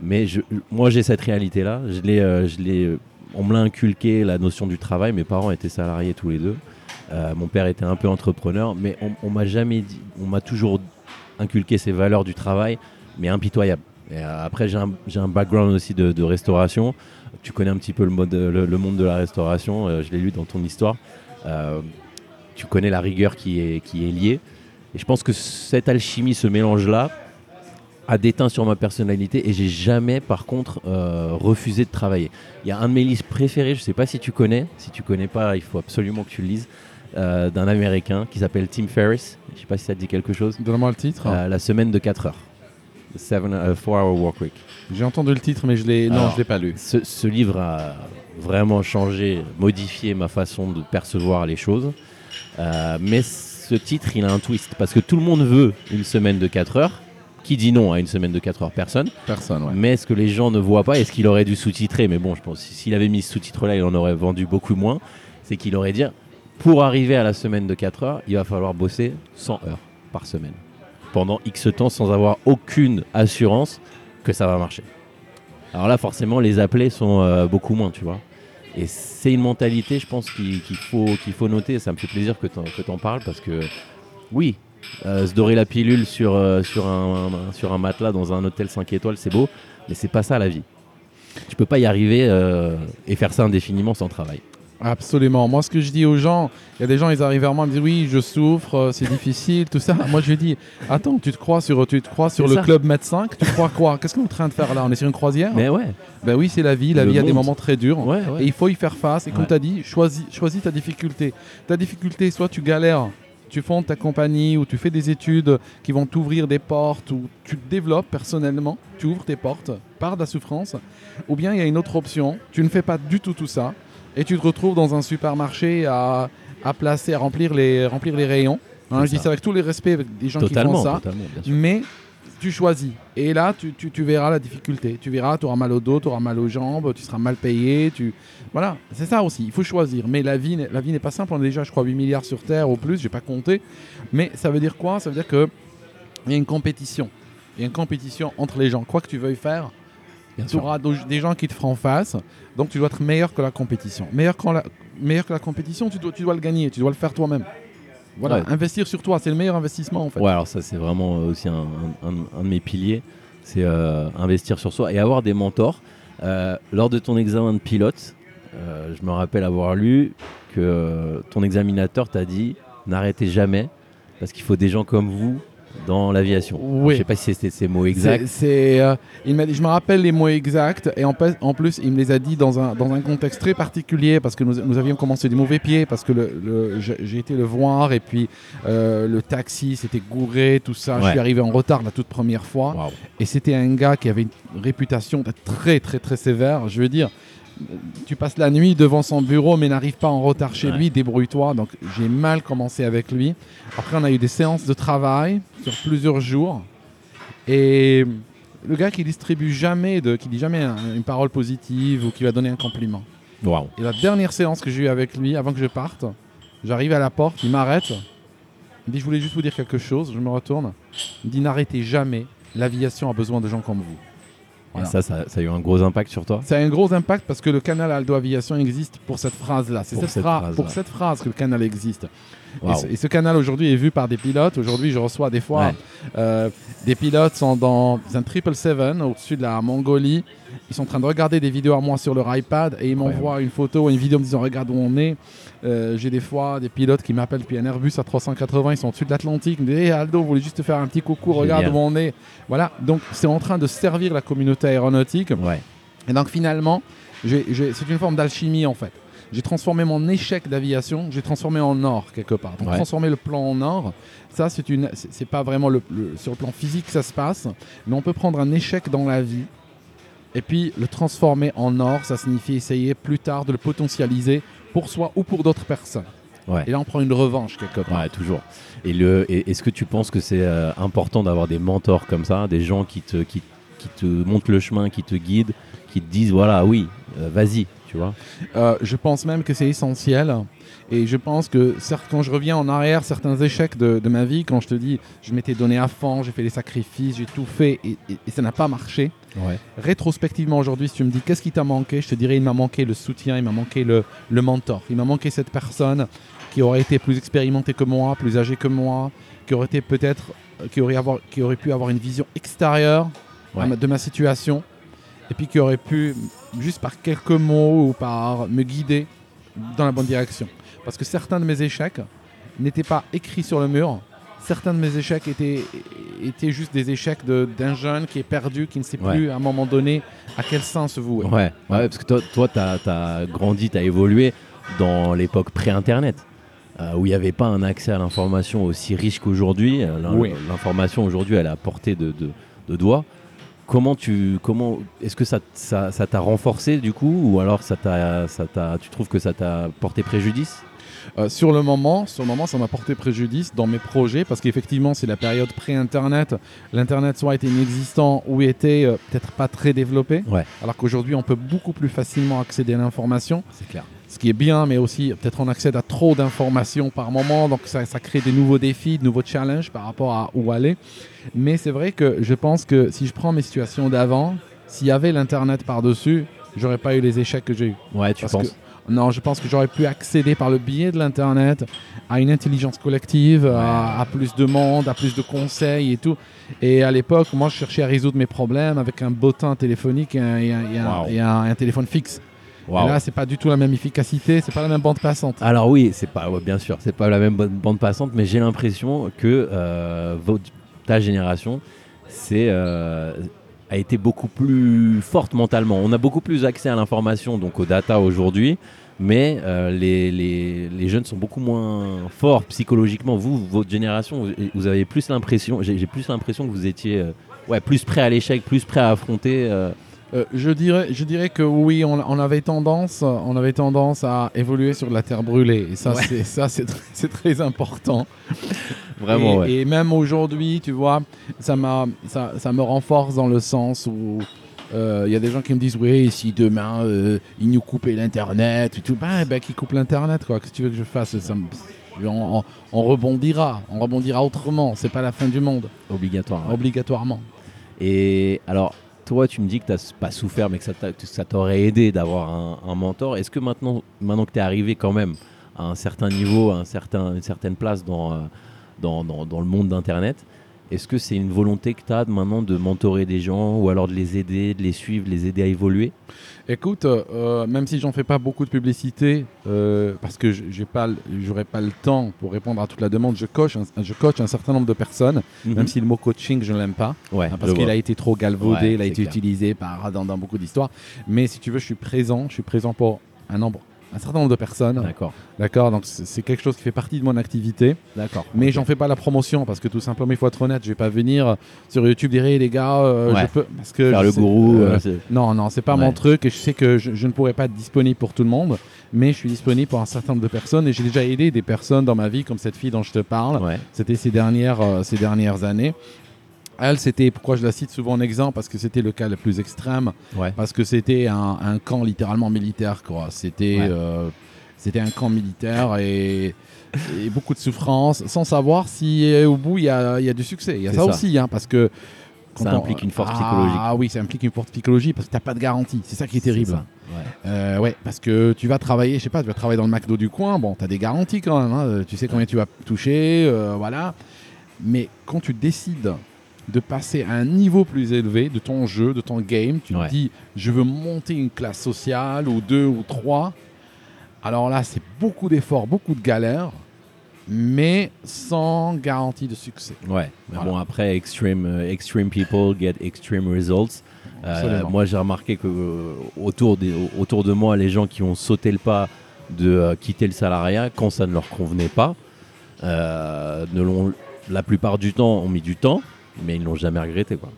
Mais moi, j'ai cette réalité-là. Euh, euh, on me l'a inculqué la notion du travail. Mes parents étaient salariés tous les deux. Euh, mon père était un peu entrepreneur, mais on, on m'a toujours inculqué ces valeurs du travail, mais impitoyables. Après, j'ai un, background aussi de restauration. Tu connais un petit peu le, mode, le, le monde de la restauration, euh, je l'ai lu dans ton histoire. Euh, tu connais la rigueur qui est, qui est liée. Et je pense que cette alchimie, ce mélange-là, a déteint sur ma personnalité et j'ai jamais, par contre, euh, refusé de travailler. Il y a un de mes livres préférés, je sais pas si tu connais. Si tu connais pas, il faut absolument que tu le lises. d'un américain qui s'appelle Tim Ferriss. Je sais pas si ça te dit quelque chose. Donne-moi le titre. La semaine de 4 heures. 7 hour work week. J'ai entendu le titre, mais je l'ai, non, je l'ai pas lu. Ce, ce livre a vraiment changé, modifié ma façon de percevoir les choses. Euh, mais ce titre, il a un twist. Parce que tout le monde veut une semaine de 4 heures. Qui dit non à une semaine de 4 heures? Personne. Personne, ouais. Mais ce que les gens ne voient pas, est-ce qu'il aurait dû sous-titrer Mais bon, je pense s'il avait mis ce sous-titre-là, il en aurait vendu beaucoup moins. C'est qu'il aurait dit pour arriver à la semaine de 4 heures, il va falloir bosser 100 heures par semaine. Pendant X temps sans avoir aucune assurance que ça va marcher. Alors là, forcément, les appelés sont euh, beaucoup moins, tu vois. Et c'est une mentalité, je pense, qu'il faut, noter. Ça me fait plaisir que tu en parles parce que, oui, euh, se dorer la pilule sur, euh, un, sur un matelas dans un hôtel 5 étoiles, c'est beau, mais c'est pas ça la vie. Tu peux pas y arriver et faire ça indéfiniment sans travail. Absolument. Moi, ce que je dis aux gens, il y a des gens, ils arrivent vers moi, ils me disent oui, je souffre, euh, c'est difficile, tout ça. Moi, je lui dis attends, tu te crois sur, tu te crois sur le ça. club médecin? Tu crois quoi? Qu'est-ce qu'on est en train de faire là? On est sur une croisière? Mais ouais, Ben oui, c'est la vie. La Le vie a des moments très durs. ouais, Et il faut y faire face. Et comme Ouais. tu as dit, choisis, choisis ta difficulté. Ta difficulté, soit tu galères, tu fondes ta compagnie ou tu fais des études qui vont t'ouvrir des portes ou tu te développes personnellement, tu ouvres tes portes par de la souffrance. Ou bien il y a une autre option, tu ne fais pas du tout tout ça et tu te retrouves dans un supermarché à, à placer, à remplir les, remplir les rayons. Hein, je dis ça. avec tous les respects avec des gens totalement, qui font ça. Mais tu choisis. Et là, tu, tu- tu verras la difficulté. Tu verras, tu auras mal au dos, tu auras mal aux jambes, tu seras mal payé. Tu... Voilà, c'est ça aussi. Il faut choisir. Mais la vie, n'est- la vie n'est pas simple. On est déjà, je crois, 8 milliards sur Terre au plus. J'ai pas compté. Mais ça veut dire quoi? Ça veut dire que il y a une compétition. Il y a une compétition entre les gens. Quoi que tu veuilles faire, tu auras des gens qui te feront face. Donc tu dois être meilleur que la compétition. Meilleur, quand la... meilleur que la compétition, tu dois, tu dois le gagner. Tu dois le faire toi-même. Voilà, Ouais. investir sur toi, c'est le meilleur investissement en fait. Ouais, alors ça, c'est vraiment euh, aussi un, un- un- un de mes piliers. C'est euh, investir sur soi et avoir des mentors. Euh, lors de ton examen de pilote, euh, je me rappelle avoir lu que ton examinateur t'a dit n'arrêtez jamais parce qu'il faut des gens comme vous dans l'aviation. Oui. Je sais pas si c'était ces mots exacts. C'est, euh, il m'a dit, je me rappelle les mots exacts et en, plus il me les a dit dans un, dans un contexte très particulier parce que nous, nous avions commencé du mauvais pied parce que le, le- j'ai été le voir et puis euh, le taxi s'était gouré tout ça. Je suis arrivé en retard la toute première fois et c'était un gars qui avait une réputation très très très sévère. Je veux dire. Tu passes la nuit devant son bureau mais n'arrive pas en retard chez Ouais. lui, débrouille-toi. Donc j'ai mal commencé avec lui. Après on a eu des séances de travail sur plusieurs jours. Et le gars qui distribue jamais, de, qui dit jamais un- une parole positive ou qui va donner un compliment. Waouh. Et la dernière séance que j'ai eue avec lui, avant que je parte, j'arrive à la porte, il m'arrête. Il me dit Je voulais juste vous dire quelque chose. Je me retourne. Il me dit N'arrêtez jamais. L'aviation a besoin de gens comme vous. Voilà. Et ça, ça, ça a eu un gros impact sur toi Ça a un gros impact parce que le canal Aldo Aviation existe pour cette phrase-là. C'est Pour cette, cette phra- phrase, pour cette phrase que le canal existe. Et ce, et ce canal aujourd'hui est vu par des pilotes. Aujourd'hui, je reçois des fois Ouais. euh, des pilotes sont dans un 777 au-dessus de la Mongolie. Ils sont en train de regarder des vidéos à moi sur leur iPad et ils m'envoient une photo ou une vidéo en me disant regarde où on est. Euh, J'ai des fois des pilotes qui m'appellent depuis un Airbus à 380, ils sont au-dessus de l'Atlantique. Ils me disent Hey, Aldo, vous voulez juste te faire un petit coucou, regarde Génial. où on est. Voilà, donc c'est en train de servir la communauté aéronautique. Ouais. Et donc finalement, c'est une forme d'alchimie en fait. J'ai transformé mon échec d'aviation, j'ai transformé en or quelque part. Donc Ouais. transformer le plan en or, ça c'est une, c'est pas vraiment le, le- sur le plan physique que ça se passe, mais on peut prendre un échec dans la vie et puis le transformer en or. Ça signifie essayer plus tard de le potentialiser pour soi ou pour d'autres personnes. Ouais. Et là on prend une revanche quelque part. Ouais, toujours. Et le, et- est-ce que tu penses que c'est euh, important d'avoir des mentors comme ça, des gens qui te, qui, qui te montrent le chemin, qui te guident, qui te disent voilà, oui, euh, vas-y, tu vois? Euh, je pense même que c'est essentiel. Et je pense que, certes, quand je reviens en arrière, certains échecs de, de ma vie, quand je te dis, je m'étais donné à fond, j'ai fait des sacrifices, j'ai tout fait et, et- et ça n'a pas marché. Ouais. Rétrospectivement, aujourd'hui, si tu me dis qu'est-ce qui t'a manqué, je te dirais, il m'a manqué le soutien, il m'a manqué le, le mentor, il m'a manqué cette personne qui aurait été plus expérimentée que moi, plus âgée que moi, qui aurait été peut-être, qui aurait, avoir, qui aurait pu avoir une vision extérieure à Ouais. ma- de ma situation, et puis qui aurait pu, juste par quelques mots ou par me guider dans la bonne direction. Parce que certains de mes échecs n'étaient pas écrits sur le mur. Certains de mes échecs étaient, étaient juste des échecs de- d'un jeune qui est perdu, qui ne sait Ouais. plus à un moment donné à quel sens se vouer. Ouais, ouais, parce que toi, toi tu as, grandi, tu as évolué dans l'époque pré-internet. euh, où il n'y avait pas un accès à l'information aussi riche qu'aujourd'hui. Oui. L'information aujourd'hui, elle est à portée de, de, de doigts. Comment tu, comment, est-ce que ça, ça, ça t'a renforcé du coup, ou alors ça t'a, ça t'a, tu trouves que ça t'a porté préjudice? Euh, sur le moment, sur le moment, ça m'a porté préjudice dans mes projets parce qu'effectivement, c'est la période pré-internet. L'internet soit était inexistant ou était euh, peut-être pas très développé. Ouais. Alors qu'aujourd'hui, on peut beaucoup plus facilement accéder à l'information. C'est clair. ce qui est bien, mais aussi peut-être on accède à trop d'informations par moment, donc ça, ça crée des nouveaux défis, de nouveaux challenges par rapport à où aller. Mais c'est vrai que je pense que si je prends mes situations d'avant, s'il y avait l'Internet par-dessus, j'aurais pas eu les échecs que j'ai eu. Ouais, tu Parce penses Non, je pense que j'aurais pu accéder par le biais de l'Internet à une intelligence collective, à, à plus de monde, à plus de conseils et tout. Et à l'époque, moi, je cherchais à résoudre mes problèmes avec un bottin téléphonique et un, et un- et un- Wow. et un- un téléphone fixe. Et là, c'est pas du tout la même efficacité, c'est pas la même bande passante. Alors oui, c'est pas ouais, bien sûr, c'est pas la même bande passante, mais j'ai l'impression que euh, votre- ta génération, c'est euh, a été beaucoup plus forte mentalement. On a beaucoup plus accès à l'information, donc aux data aujourd'hui, mais euh, les, les- les jeunes sont beaucoup moins forts psychologiquement. Vous, votre génération, vous, avez plus l'impression, j'ai plus l'impression que vous étiez euh, ouais, plus prêt à l'échec, plus prêt à affronter. euh, Euh, je, dirais, je dirais que oui, on, on avait tendance, on avait tendance à évoluer sur de la terre brûlée. Et ça, Ouais. c'est très important. vraiment, et, ouais. et même aujourd'hui, tu vois, ça, m'a, ça, ça me renforce dans le sens où il y a des gens qui me disent oui, si demain euh, ils nous coupaient l'internet, et tout, ben, ben qu'ils coupent l'internet, quoi. Qu'est-ce que tu veux que je fasse? Ça me- on, on- on rebondira, on rebondira autrement. C'est pas la fin du monde, obligatoire. ouais. obligatoirement. Et alors, toi, tu me dis que tu n'as pas souffert, mais que ça t'aurait aidé d'avoir un, mentor. Est-ce que maintenant, maintenant que tu es arrivé quand même à un certain niveau, à un certain, une certaine place dans, euh, le monde d'Internet. Est-ce que c'est une volonté que tu as maintenant de mentorer des gens ou alors de les aider, de les suivre, de les aider à évoluer? Écoute, euh, même si j'en fais pas beaucoup de publicité, euh, parce que j'ai pas, j'aurais pas le temps pour répondre à toute la demande, je coach, un, je coach un certain nombre de personnes, même si le mot coaching je ne l'aime pas, ouais, hein, parce qu'il a été trop galvaudé, Ouais, il a été clair. utilisé par, dans, dans beaucoup d'histoires. Mais si tu veux, je suis présent, je suis présent pour un nombre, un certain nombre de personnes, D'accord, d'accord. Donc c'est quelque chose qui fait partie de mon activité. d'accord. Mais j'en fais pas la promotion parce que tout simplement, il faut être honnête, je vais pas venir sur YouTube dire Hey, les gars, euh, Ouais. je peux parce que Faire le sais- gourou, euh, euh, non, non, c'est pas Ouais. mon truc et je sais que je, je ne pourrais pas être disponible pour tout le monde, mais je suis disponible pour un certain nombre de personnes et j'ai déjà aidé des personnes dans ma vie comme cette fille dont je te parle. ouais. C'était ces dernières, euh, ces dernières années. Elle, c'était, pourquoi je la cite souvent en exemple, parce que c'était le cas le plus extrême, Ouais. parce que c'était un, un camp littéralement militaire, quoi. C'était, Ouais. euh, c'était un camp militaire et, et beaucoup de souffrance, sans savoir si euh, au bout il y a, y a du succès. Il y a ça, ça. aussi, hein, parce que Ça quand on- implique une force ah, psychologique. Ah oui, ça implique une forte psychologie parce que t'as pas de garantie. C'est ça qui est terrible. ouais. Euh, ouais, parce que tu vas travailler, je sais pas, tu vas travailler dans le McDo du coin, bon, tu as des garanties quand même, hein, tu sais combien tu vas toucher, euh, voilà. Mais quand tu décides de passer à un niveau plus élevé de ton jeu, de ton game, tu Ouais. te dis, je veux monter une classe sociale ou deux ou trois. Alors là, c'est beaucoup d'efforts, beaucoup de galères, mais sans garantie de succès. Ouais, mais Voilà. bon après extreme, euh, extreme people get extreme results. Euh, moi j'ai remarqué que euh, autour, des, autour de moi, les gens qui ont sauté le pas de quitter le salariat quand ça ne leur convenait pas, ne l'ont la plupart du temps ont mis du temps, mais ils l'ont jamais regretté quoi.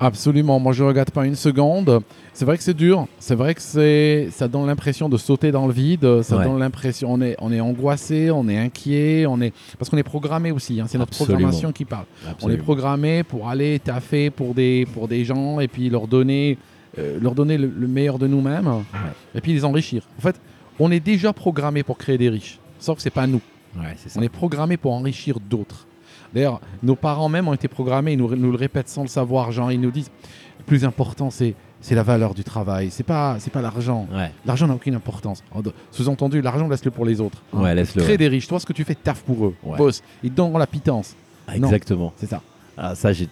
Absolument, moi je ne regarde pas une seconde. C'est vrai que c'est dur, c'est vrai que c'est, ça donne l'impression de sauter dans le vide, ça Ouais. donne l'impression, on est, on est angoissé, on est inquiet, on est, parce qu'on est programmé aussi, hein, c'est notre Absolument. programmation qui parle. On est programmé pour aller taffer pour des, pour des gens et puis leur donner, euh, leur donner le, le meilleur de nous-mêmes et puis les enrichir. En fait, on est déjà programmé pour créer des riches, sauf que c'est pas nous. Ouais, c'est ça. On est programmé pour enrichir d'autres. D'ailleurs, nos parents même ont été programmés, ils nous, nous le répètent sans le savoir. Genre, ils nous disent le plus important, c'est c'est la valeur du travail. C'est pas c'est pas l'argent. Ouais, L'argent n'a aucune importance. En- Sous-entendu, l'argent laisse-le pour les autres. hein. ouais laisse-le. Crée ouais. des riches. Toi, ce que tu fais, taf pour eux. Boss. Ils te donneront la pitance. Ah. Exactement. C'est ça. Ah, ça, j'ai,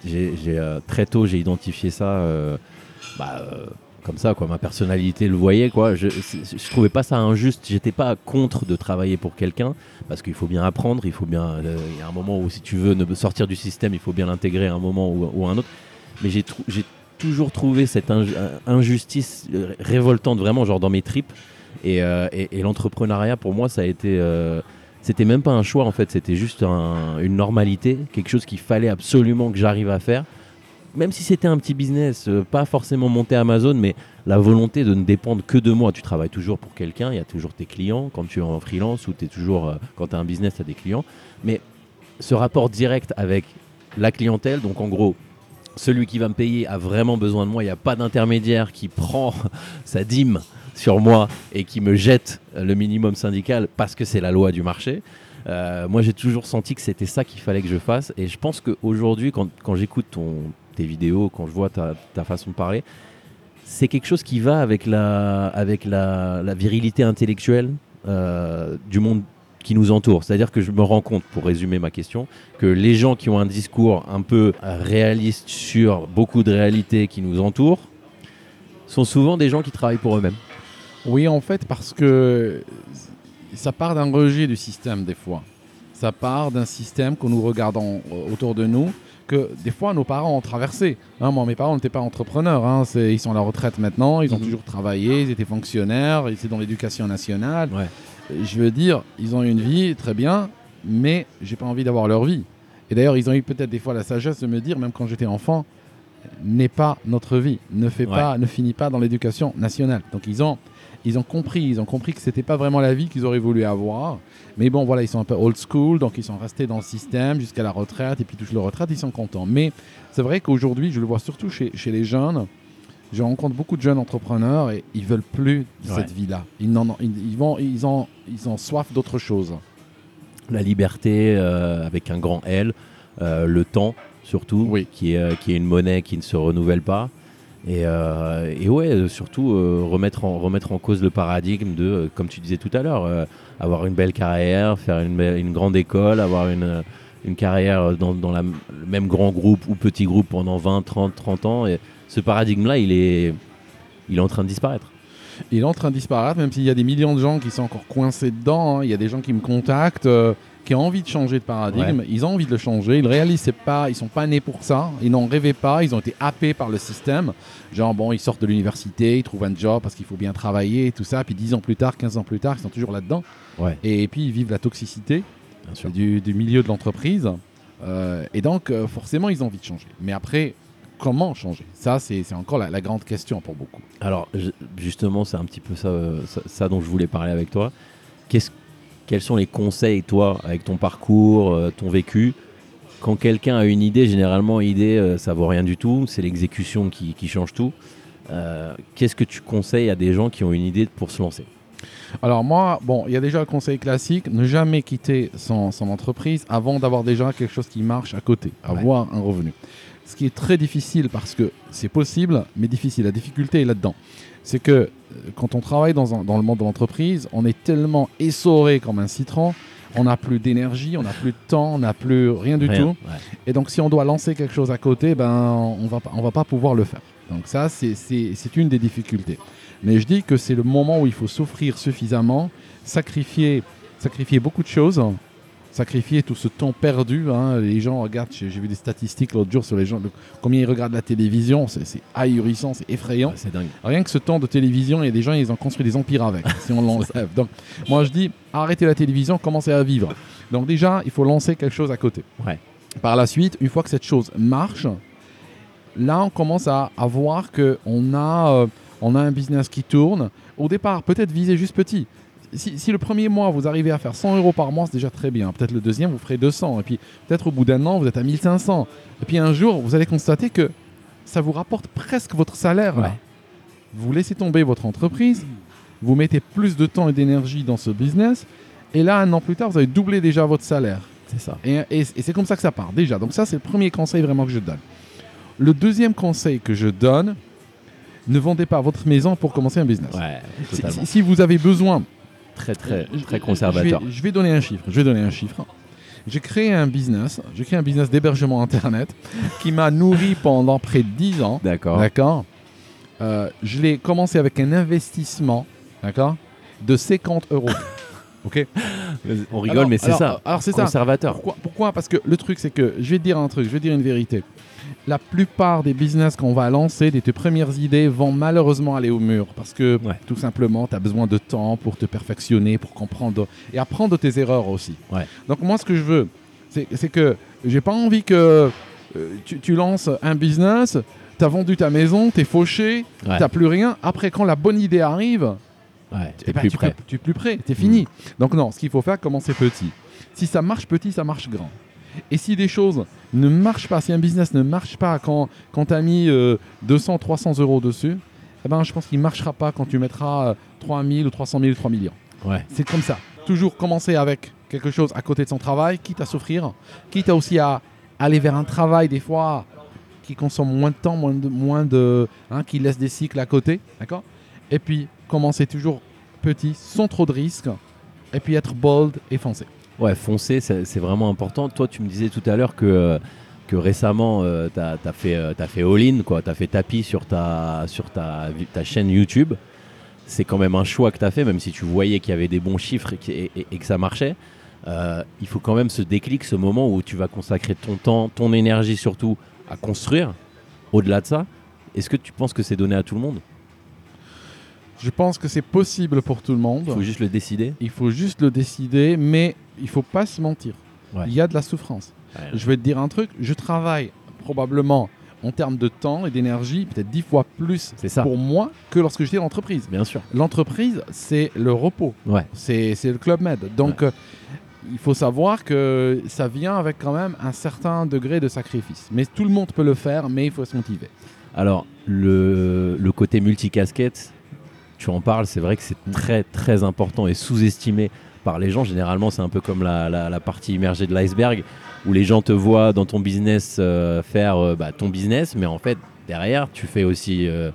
euh, très tôt, j'ai identifié ça. euh, bah, euh, comme ça, quoi. Ma personnalité le voyait, quoi. Je, je trouvais pas ça injuste. J'étais pas contre de travailler pour quelqu'un parce qu'il faut bien apprendre. Il faut bien. euh, y a un moment où, si tu veux ne sortir du système, il faut bien l'intégrer à un moment ou, à un autre. Mais j'ai, toujours trouvé cette euh, injustice euh, révoltante, vraiment, genre dans mes tripes. Et, l'entrepreneuriat, pour moi, ça a été. c'était même pas un choix en fait, c'était juste un- une normalité, quelque chose qu'il fallait absolument que j'arrive à faire. Même si c'était un petit business, euh, pas forcément monter Amazon, mais la volonté de ne dépendre que de moi. Tu travailles toujours pour quelqu'un, il y a toujours tes clients quand tu es en freelance ou es toujours, euh, quand tu as un business, tu as des clients. Mais ce rapport direct avec la clientèle, donc en gros, celui qui va me payer a vraiment besoin de moi, il n'y a pas d'intermédiaire qui prend (laughs) sa dîme sur moi et qui me jette euh, le minimum syndical parce que c'est la loi du marché. Moi, j'ai toujours senti que c'était ça qu'il fallait que je fasse. Et je pense qu'aujourd'hui, quand, quand j'écoute ton, tes vidéos, quand je vois ta, façon de parler, c'est quelque chose qui va avec la, virilité intellectuelle euh, du monde qui nous entoure. C'est-à-dire que je me rends compte, pour résumer ma question, que les gens qui ont un discours un peu réaliste sur beaucoup de réalités qui nous entourent sont souvent des gens qui travaillent pour eux-mêmes. Oui, en fait, parce que ça part d'un rejet du système des fois. Ça part d'un système que nous regardons autour de nous, que des fois nos parents ont traversé. Hein, moi, mes parents n'étaient pas entrepreneurs. hein, ils sont à la retraite maintenant, ils ont Mhm. toujours travaillé, ils étaient fonctionnaires, ils étaient dans l'éducation nationale. Ouais. Je veux dire, ils ont eu une vie très bien, mais j'ai pas envie d'avoir leur vie. Et d'ailleurs, ils ont eu peut-être des fois la sagesse de me dire, même quand j'étais enfant, n'est pas notre vie, ne fait Ouais. pas, ne finit pas dans l'éducation nationale. Donc ils ont, ils ont compris, ils ont compris que c'était pas vraiment la vie qu'ils auraient voulu avoir. Mais bon, voilà, ils sont un peu old school, donc ils sont restés dans le système jusqu'à la retraite, et puis touchent leur retraite, ils sont contents. Mais c'est vrai qu'aujourd'hui, je le vois surtout chez, chez les jeunes. Je rencontre beaucoup de jeunes entrepreneurs et ils veulent plus de Ouais. cette vie-là. Ils, ils, ils vont, ils ont, ils ont soif d'autre chose. La liberté euh, avec un grand L, euh, le temps surtout, Oui. qui, est, euh, qui est une monnaie qui ne se renouvelle pas. Et, euh, et ouais, euh, surtout euh, remettre, en, remettre en cause le paradigme de, comme tu disais tout à l'heure, avoir une belle carrière, faire une, grande école, avoir une, une carrière dans, dans la, le même grand groupe ou petit groupe pendant 20, 30, 30 ans. Et ce paradigme-là, il est, il est en train de disparaître. Il est en train de disparaître, même s'il y a des millions de gens qui sont encore coincés dedans. hein. Il y a des gens qui me contactent, qui ont envie de changer de paradigme. Ils ont envie de le changer. Ils réalisent c'est pas, ils sont pas nés pour ça. Ils n'en rêvaient pas. Ils ont été happés par le système. Genre bon, ils sortent de l'université, ils trouvent un job parce qu'il faut bien travailler et tout ça. Puis 10 ans plus tard, 15 ans plus tard, ils sont toujours là-dedans. Ouais, Et puis ils vivent la toxicité du, du milieu de l'entreprise. Euh, et donc, euh, forcément, ils ont envie de changer. Mais après, comment changer? Ça, c'est encore la, la grande question pour beaucoup. Alors, justement, c'est un petit peu ça, euh, ça, ça dont je voulais parler avec toi. Qu'est-ce- quels sont les conseils, toi, avec ton parcours, euh, ton vécu? Quand quelqu'un a une idée, généralement, idée, euh, ça vaut rien du tout. C'est l'exécution qui, qui change tout. Euh, Qu'est-ce que tu conseilles à des gens qui ont une idée pour se lancer? Alors moi, bon, il y a déjà le conseil classique, ne jamais quitter son, son entreprise avant d'avoir déjà quelque chose qui marche à côté, avoir un revenu. Ce qui est très difficile parce que c'est possible, mais difficile. La difficulté est là-dedans. C'est que quand on travaille dans, un- dans le monde de l'entreprise, on est tellement essoré comme un citron, on n'a plus d'énergie, on n'a plus de temps, on n'a plus rien du Rien. tout. Ouais. Et donc, si on doit lancer quelque chose à côté, ben, on va, on va pas pouvoir le faire. Donc ça, c'est une des difficultés. Mais je dis que c'est le moment où il faut souffrir suffisamment, sacrifier, sacrifier beaucoup de choses, sacrifier tout ce temps perdu. hein. Les gens regardent, j'ai j'ai vu des statistiques l'autre jour sur les gens, le- combien ils regardent la télévision, c'est c'est ahurissant, c'est effrayant. Ouais, c'est dingue. Rien que ce temps de télévision, il y a des gens, ils ont construit des empires avec, (laughs) si on l'enlève. Donc, moi, je dis, arrêtez la télévision, commencez à vivre. Donc, déjà, il faut lancer quelque chose à côté. Ouais. Par la suite, une fois que cette chose marche, là, on commence à, à voir qu'on a, euh, on a un business qui tourne. Au départ, peut-être viser juste petit. Si, si le premier mois, vous arrivez à faire 100 euros par mois, c'est déjà très bien. Peut-être le deuxième, vous ferez 200. Et puis, peut-être au bout d'un an, vous êtes à 1500. Et puis, un jour, vous allez constater que ça vous rapporte presque votre salaire. Ouais. Vous laissez tomber votre entreprise, vous mettez plus de temps et d'énergie dans ce business, et là, un an plus tard, vous avez doublé déjà votre salaire. C'est ça. Et, et- et c'est comme ça que ça part, déjà. Donc ça, c'est le premier conseil vraiment que je donne. Le deuxième conseil que je donne, ne vendez pas votre maison pour commencer un business. Ouais, si vous avez besoin... Très, très, conservateur. Je vais, je vais donner un chiffre. Je vais donner un chiffre. J'ai créé un business, j'ai créé un business d'hébergement Internet qui m'a nourri pendant près de 10 ans. D'accord. D'accord. Euh, je l'ai commencé avec un investissement, d'accord, de 50 euros. (laughs) ok. On rigole, Alors- mais c'est ça. Alors c'est ça. Conservateur. Pourquoi, pourquoi? Parce que le truc, c'est que je vais te dire un truc, je vais te dire une vérité. La plupart des business qu'on va lancer, des tes premières idées, vont malheureusement aller au mur. Parce que Ouais. tout simplement, tu as besoin de temps pour te perfectionner, pour comprendre et apprendre tes erreurs aussi. Ouais. Donc moi, ce que je veux, c'est que j'ai pas envie que euh, tu, tu lances un business, tu as vendu ta maison, tu es fauché, Ouais. tu plus rien. Après, quand la bonne idée arrive, eh ben, plus tu, tu es plus prêt, tu es fini. Donc non, ce qu'il faut faire, commencer petit. Si ça marche petit, ça marche grand. Et si des choses ne marchent pas, si un business ne marche pas quand, quand tu as mis euh, 200, 300 euros dessus, eh ben, je pense qu'il ne marchera pas quand tu mettras euh, 3 000 ou 300 000 ou 3 millions. Ouais. C'est comme ça. Toujours commencer avec quelque chose à côté de son travail, quitte à souffrir, quitte à aussi à aller vers un travail des fois qui consomme moins de temps, moins de, moins de, hein, qui laisse des cycles à côté, d'accord? Et puis commencer toujours petit, sans trop de risques, et puis être bold et foncer. Ouais, foncer, c'est vraiment important. Toi, tu me disais tout à l'heure que, euh, que récemment, tu as, fait, euh, fait all-in, tu as fait tapis sur ta, sur ta, chaîne YouTube. C'est quand même un choix que tu as fait, même si tu voyais qu'il y avait des bons chiffres et que ça marchait. Euh, il faut quand même ce déclic, ce moment où tu vas consacrer ton temps, ton énergie surtout à construire. Au-delà de ça, est-ce que tu penses que c'est donné à tout le monde? Je pense que c'est possible pour tout le monde. Il faut juste le décider. Il faut juste le décider, mais il faut pas se mentir. Ouais. Il y a de la souffrance. Ouais. Je vais te dire un truc, je travaille probablement en termes de temps et d'énergie, peut-être dix fois plus ça. pour moi que lorsque j'étais dans l'entreprise. Bien sûr. L'entreprise, c'est le repos, Ouais. c'est c'est le Club Med. Donc, euh, il faut savoir que ça vient avec quand même un certain degré de sacrifice. Mais tout le monde peut le faire, mais il faut se motiver. Alors, le, le côté multicasquette, tu en parles, c'est vrai que c'est très très important et sous-estimé par les gens. Généralement, c'est un peu comme la, la- la partie immergée de l'iceberg, où les gens te voient dans ton business euh, faire euh, bah, ton business, mais en fait, derrière, tu fais aussi euh,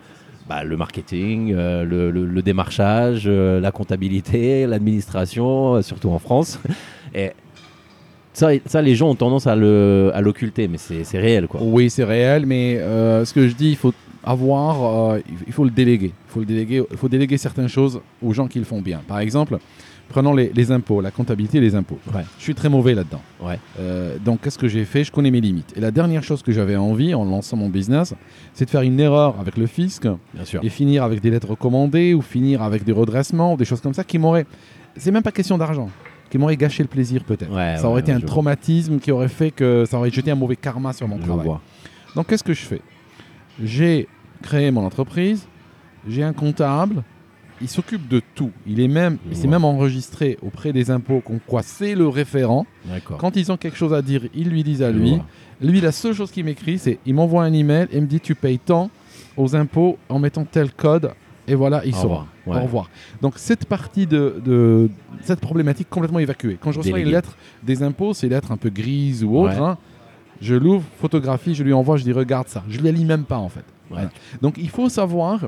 bah, le marketing, le, le- le démarchage, la comptabilité, (laughs) l'administration, surtout en France. (laughs) Et ça, ça, les gens ont tendance à l'occulter, mais c'est réel, quoi. Oui, c'est réel, mais ce que je dis, il faut avoir, euh, il faut le déléguer. Il faut le déléguer, il faut déléguer certaines choses aux gens qui le font bien. Par exemple, prenons les, les impôts, la comptabilité et les impôts. Ouais. Je suis très mauvais là-dedans. Ouais. Euh, donc, qu'est-ce que j'ai fait? Je connais mes limites. Et la dernière chose que j'avais envie en lançant mon business, c'est de faire une erreur avec le fisc Bien sûr. et finir avec des lettres recommandées ou finir avec des redressements ou des choses comme ça qui m'auraient. C'est même pas question d'argent. Qui m'aurait gâché le plaisir peut-être. Ouais, ça ouais, aurait été un vois. traumatisme qui aurait fait que ça aurait jeté un mauvais karma sur mon Je travail. vois. Donc qu'est-ce que je fais? J'ai créé mon entreprise, j'ai un comptable, il s'occupe de tout. Il est même, il s'est Ouais. même enregistré auprès des impôts comme quoi c'est le référent. Quand ils ont quelque chose à dire, ils lui disent à lui. Lui, la seule chose qu'il m'écrit, c'est il m'envoie un email et me dit tu payes tant aux impôts en mettant tel code et voilà, il Au sort. revoir. Au Ouais. revoir. Donc cette partie de, de- cette problématique complètement évacuée. Quand je reçois Délégué. une lettre des impôts, c'est une lettre un peu grise ou autre. Ouais. hein, je l'ouvre, photographie, je lui envoie, je dis regarde ça. Je ne la lis même pas en fait. Ouais. Donc il faut savoir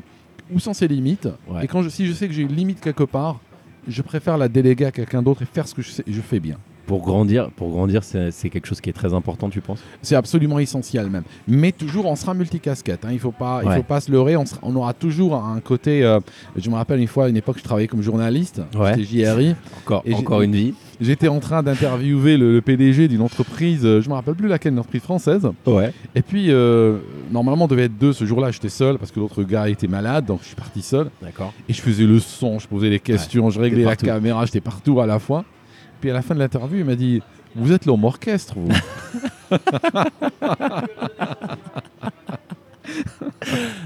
où sont ses limites. Ouais. Et quand je, si je sais que j'ai une limite quelque part, je préfère la déléguer à quelqu'un d'autre et faire ce que je, sais, je fais bien. Pour grandir, pour grandir, c'est quelque chose qui est très important, tu penses? C'est absolument essentiel même. Mais toujours, on sera multicasquette. Hein. Il ne faut, pas- il Ouais. faut pas se leurrer. On, sera- on aura toujours un côté. euh, je me rappelle une fois, à une époque, je travaillais comme journaliste. Ouais. J'étais JRI. Encore, Et encore une vie. J'étais en train d'interviewer le, le PDG d'une entreprise, euh, je me rappelle plus laquelle, une entreprise française. Ouais. Et puis, euh, normalement, on devait être deux. Ce jour-là, j'étais seul parce que l'autre gars était malade, donc je suis parti seul. D'accord. Et je faisais le son, je posais les questions, je réglais la caméra, j'étais partout à la fois. Puis à la fin de l'interview, il m'a dit Vous êtes l'homme orchestre, vous (laughs)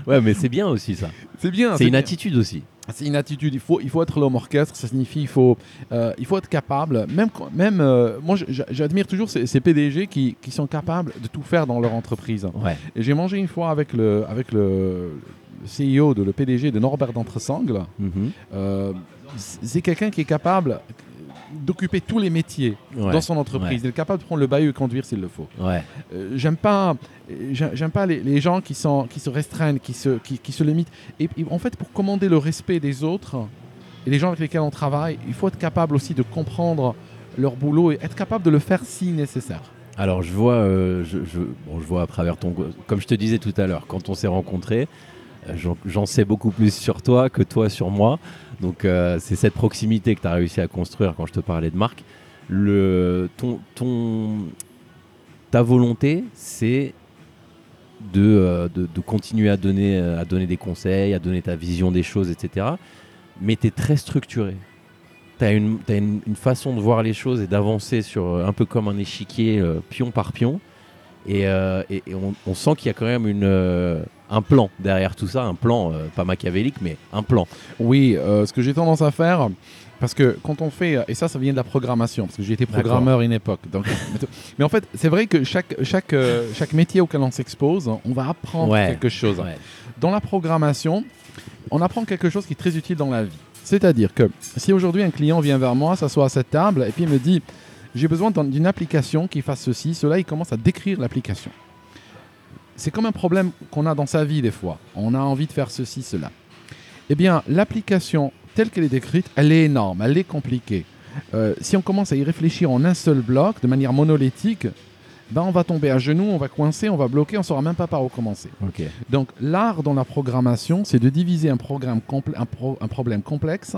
Ouais, mais c'est bien aussi ça. C'est bien. C'est une bien. attitude aussi. C'est une attitude. Il faut, il faut être l'homme orchestre. Ça signifie il faut, euh, il faut être capable. Même, même euh, moi, j'admire toujours ces, ces PDG qui, qui sont capables de tout faire dans leur entreprise. Ouais. Et j'ai mangé une fois avec le, avec le, le CEO, de, le PDG de Norbert d'Entresangles. Mhm. Euh, c'est quelqu'un qui est capable d'occuper tous les métiers Ouais. dans son entreprise. Il est capable de prendre le bahut et conduire s'il le faut. Ouais. Euh, j'aime pas, j'ai- j'aime pas les, les gens qui, sont, qui se restreignent, qui se, qui, qui se limitent. Et, et en fait, pour commander le respect des autres et les gens avec lesquels on travaille, il faut être capable aussi de comprendre leur boulot et être capable de le faire si nécessaire. Alors je vois, euh, je, je- bon, je vois à travers ton, comme je te disais tout à l'heure, quand on s'est rencontrés, euh, j'en sais beaucoup plus sur toi que toi sur moi. Donc euh, c'est cette proximité que tu as réussi à construire quand je te parlais de ton, ta volonté, c'est de, euh, continuer à donner, euh, à donner des conseils, à donner ta vision des choses, etc. Mais tu es très structuré. Tu as, une, t'as une, une façon de voir les choses et d'avancer sur un peu comme un échiquier, pion par pion. Et, on, sent qu'il y a quand même une, un plan derrière tout ça, un plan, euh, pas machiavélique, mais un plan. Oui, euh, ce que j'ai tendance à faire, parce que quand on fait, et ça, ça vient de la programmation, parce que j'ai été programmeur à une époque. Donc, (laughs) mais en fait, c'est vrai que chaque, chaque, euh, chaque métier auquel on s'expose, on va apprendre Ouais. quelque chose. Ouais. Dans la programmation, on apprend quelque chose qui est très utile dans la vie. C'est-à-dire que si aujourd'hui un client vient vers moi, s'assoit à cette table et puis il me dit j'ai besoin d'un- d'une application qui fasse ceci, cela, il commence à décrire l'application. C'est comme un problème qu'on a dans sa vie des fois. On a envie de faire ceci, cela. Eh bien, l'application telle qu'elle est décrite, elle est énorme, elle est compliquée. Euh, si on commence à y réfléchir en un seul bloc, de manière monolithique, ben on va tomber à genoux, on va coincer, on va bloquer, on ne saura même pas par où commencer. Donc l'art dans la programmation, c'est de diviser un, programme compl- un, pro- un problème complexe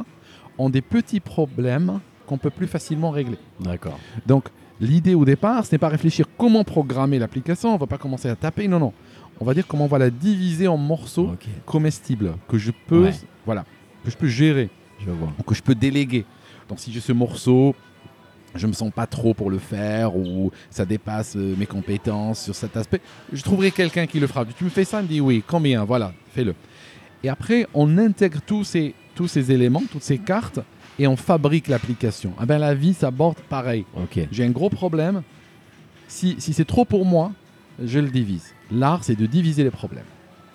en des petits problèmes qu'on peut plus facilement régler. D'accord. Donc l'idée au départ, ce n'est pas réfléchir comment programmer l'application, on va pas commencer à taper, non, non. On va dire comment on va la diviser en morceaux comestibles que je peux, Ouais. voilà, que je peux gérer, Je vois. ou que je peux déléguer. Donc si j'ai ce morceau, je me sens pas trop pour le faire ou ça dépasse euh, mes compétences sur cet aspect, je trouverai quelqu'un qui le fera. Tu me fais ça, il me dit oui, combien Voilà, fais-le. Et après, on intègre tous ces, tous ces éléments, toutes ces cartes, et on fabrique l'application. Ah ben la vie s'aborde pareil. Ok. J'ai un gros problème. Si, si c'est trop pour moi, je le divise. L'art, c'est de diviser les problèmes.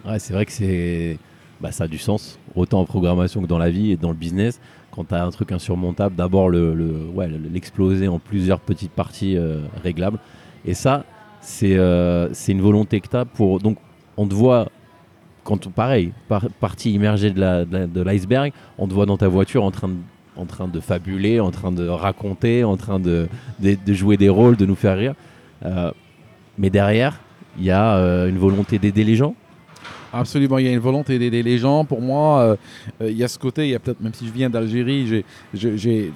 Ouais, c'est vrai que c'est, bah, ça a du sens, autant en programmation que dans la vie et dans le business. Quand tu as un truc insurmontable, d'abord le, le- ouais, le- l'exploser en plusieurs petites parties euh, réglables. Et ça, c'est, euh, c'est une volonté que tu as pour. Donc, on te voit quand on, pareil, par- partie immergée de la- de la- de l'iceberg, on te voit dans ta voiture en train de en train de fabuler, en train de raconter, en train de, de- de jouer des rôles, de nous faire rire. Euh, mais derrière, il y a euh, une volonté d'aider les gens. Absolument, il y a une volonté d'aider les gens. Pour moi, euh, il y a ce côté, il y a peut-être, même si je viens d'Algérie, j'ai- j'ai-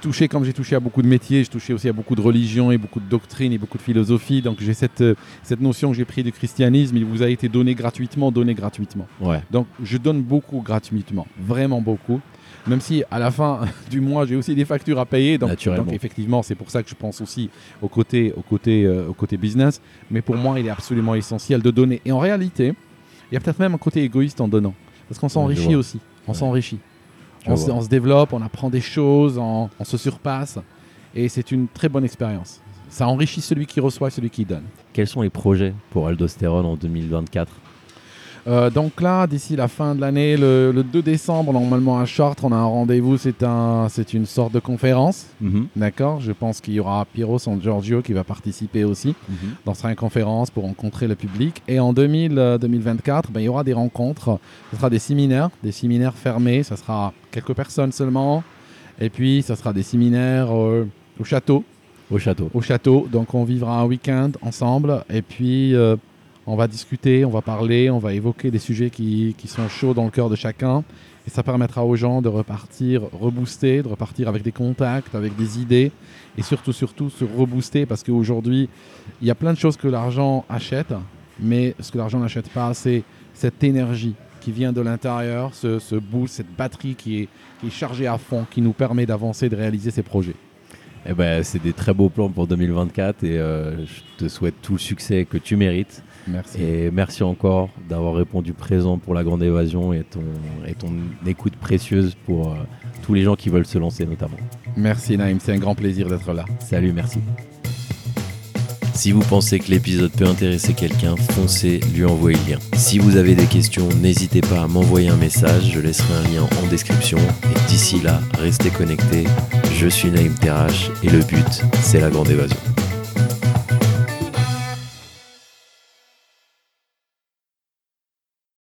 touché, comme j'ai touché à beaucoup de métiers, j'ai touché aussi à beaucoup de religions et beaucoup de doctrines et beaucoup de philosophie. Donc j'ai cette, cette notion que j'ai prise du christianisme, il vous a été donné gratuitement, donné gratuitement. Ouais. Donc je donne beaucoup gratuitement, vraiment beaucoup. Même si à la fin (laughs) du mois j'ai aussi des factures à payer, donc, effectivement c'est pour ça que je pense aussi au côté, au côté, euh, au côté business. Mais pour moi il est absolument essentiel de donner. Et en réalité, il y a peut-être même un côté égoïste en donnant, parce qu'on s'enrichit aussi. On s'enrichit. On se développe, on apprend des choses, on, on se surpasse, et c'est une très bonne expérience. Ça enrichit celui qui reçoit et celui qui donne. Quels sont les projets pour Aldostérone en 2024 Euh, donc là, d'ici la fin de l'année, le, le 2 décembre, normalement à Chartres, on a un rendez-vous. C'est un, c'est une sorte de conférence, Mhm. d'accord Je pense qu'il y aura Piero San Giorgio qui va participer aussi. Mhm. dans sera une conférence pour rencontrer le public. Et en 2000, euh, 2024, ben, il y aura des rencontres. Ce sera des séminaires, des séminaires fermés. Ça sera quelques personnes seulement. Et puis, ça sera des séminaires euh, au château. Au château. Au château. Donc, on vivra un week-end ensemble. Et puis, on va discuter, on va parler, on va évoquer des sujets qui, sont chauds dans le cœur de chacun. Et ça permettra aux gens de repartir reboostés, de repartir avec des contacts, avec des idées. Et surtout, surtout, se rebooster parce qu'aujourd'hui, il y a plein de choses que l'argent achète. Mais ce que l'argent n'achète pas, c'est cette énergie qui vient de l'intérieur, ce, ce boost, cette batterie qui est, qui est chargée à fond, qui nous permet d'avancer, de réaliser ces projets. Eh ben, c'est des très beaux plans pour 2024 et euh, je te souhaite tout le succès que tu mérites. Merci. Et merci encore d'avoir répondu présent pour la grande évasion et ton, et ton écoute précieuse pour euh, tous les gens qui veulent se lancer notamment. Merci Naïm, c'est un grand plaisir d'être là. Salut, merci. Si vous pensez que l'épisode peut intéresser quelqu'un, foncez lui envoyer le lien. Si vous avez des questions, n'hésitez pas à m'envoyer un message, je laisserai un lien en description. Et d'ici là, restez connectés. Je suis Naïm Terrache et le but, c'est la grande évasion.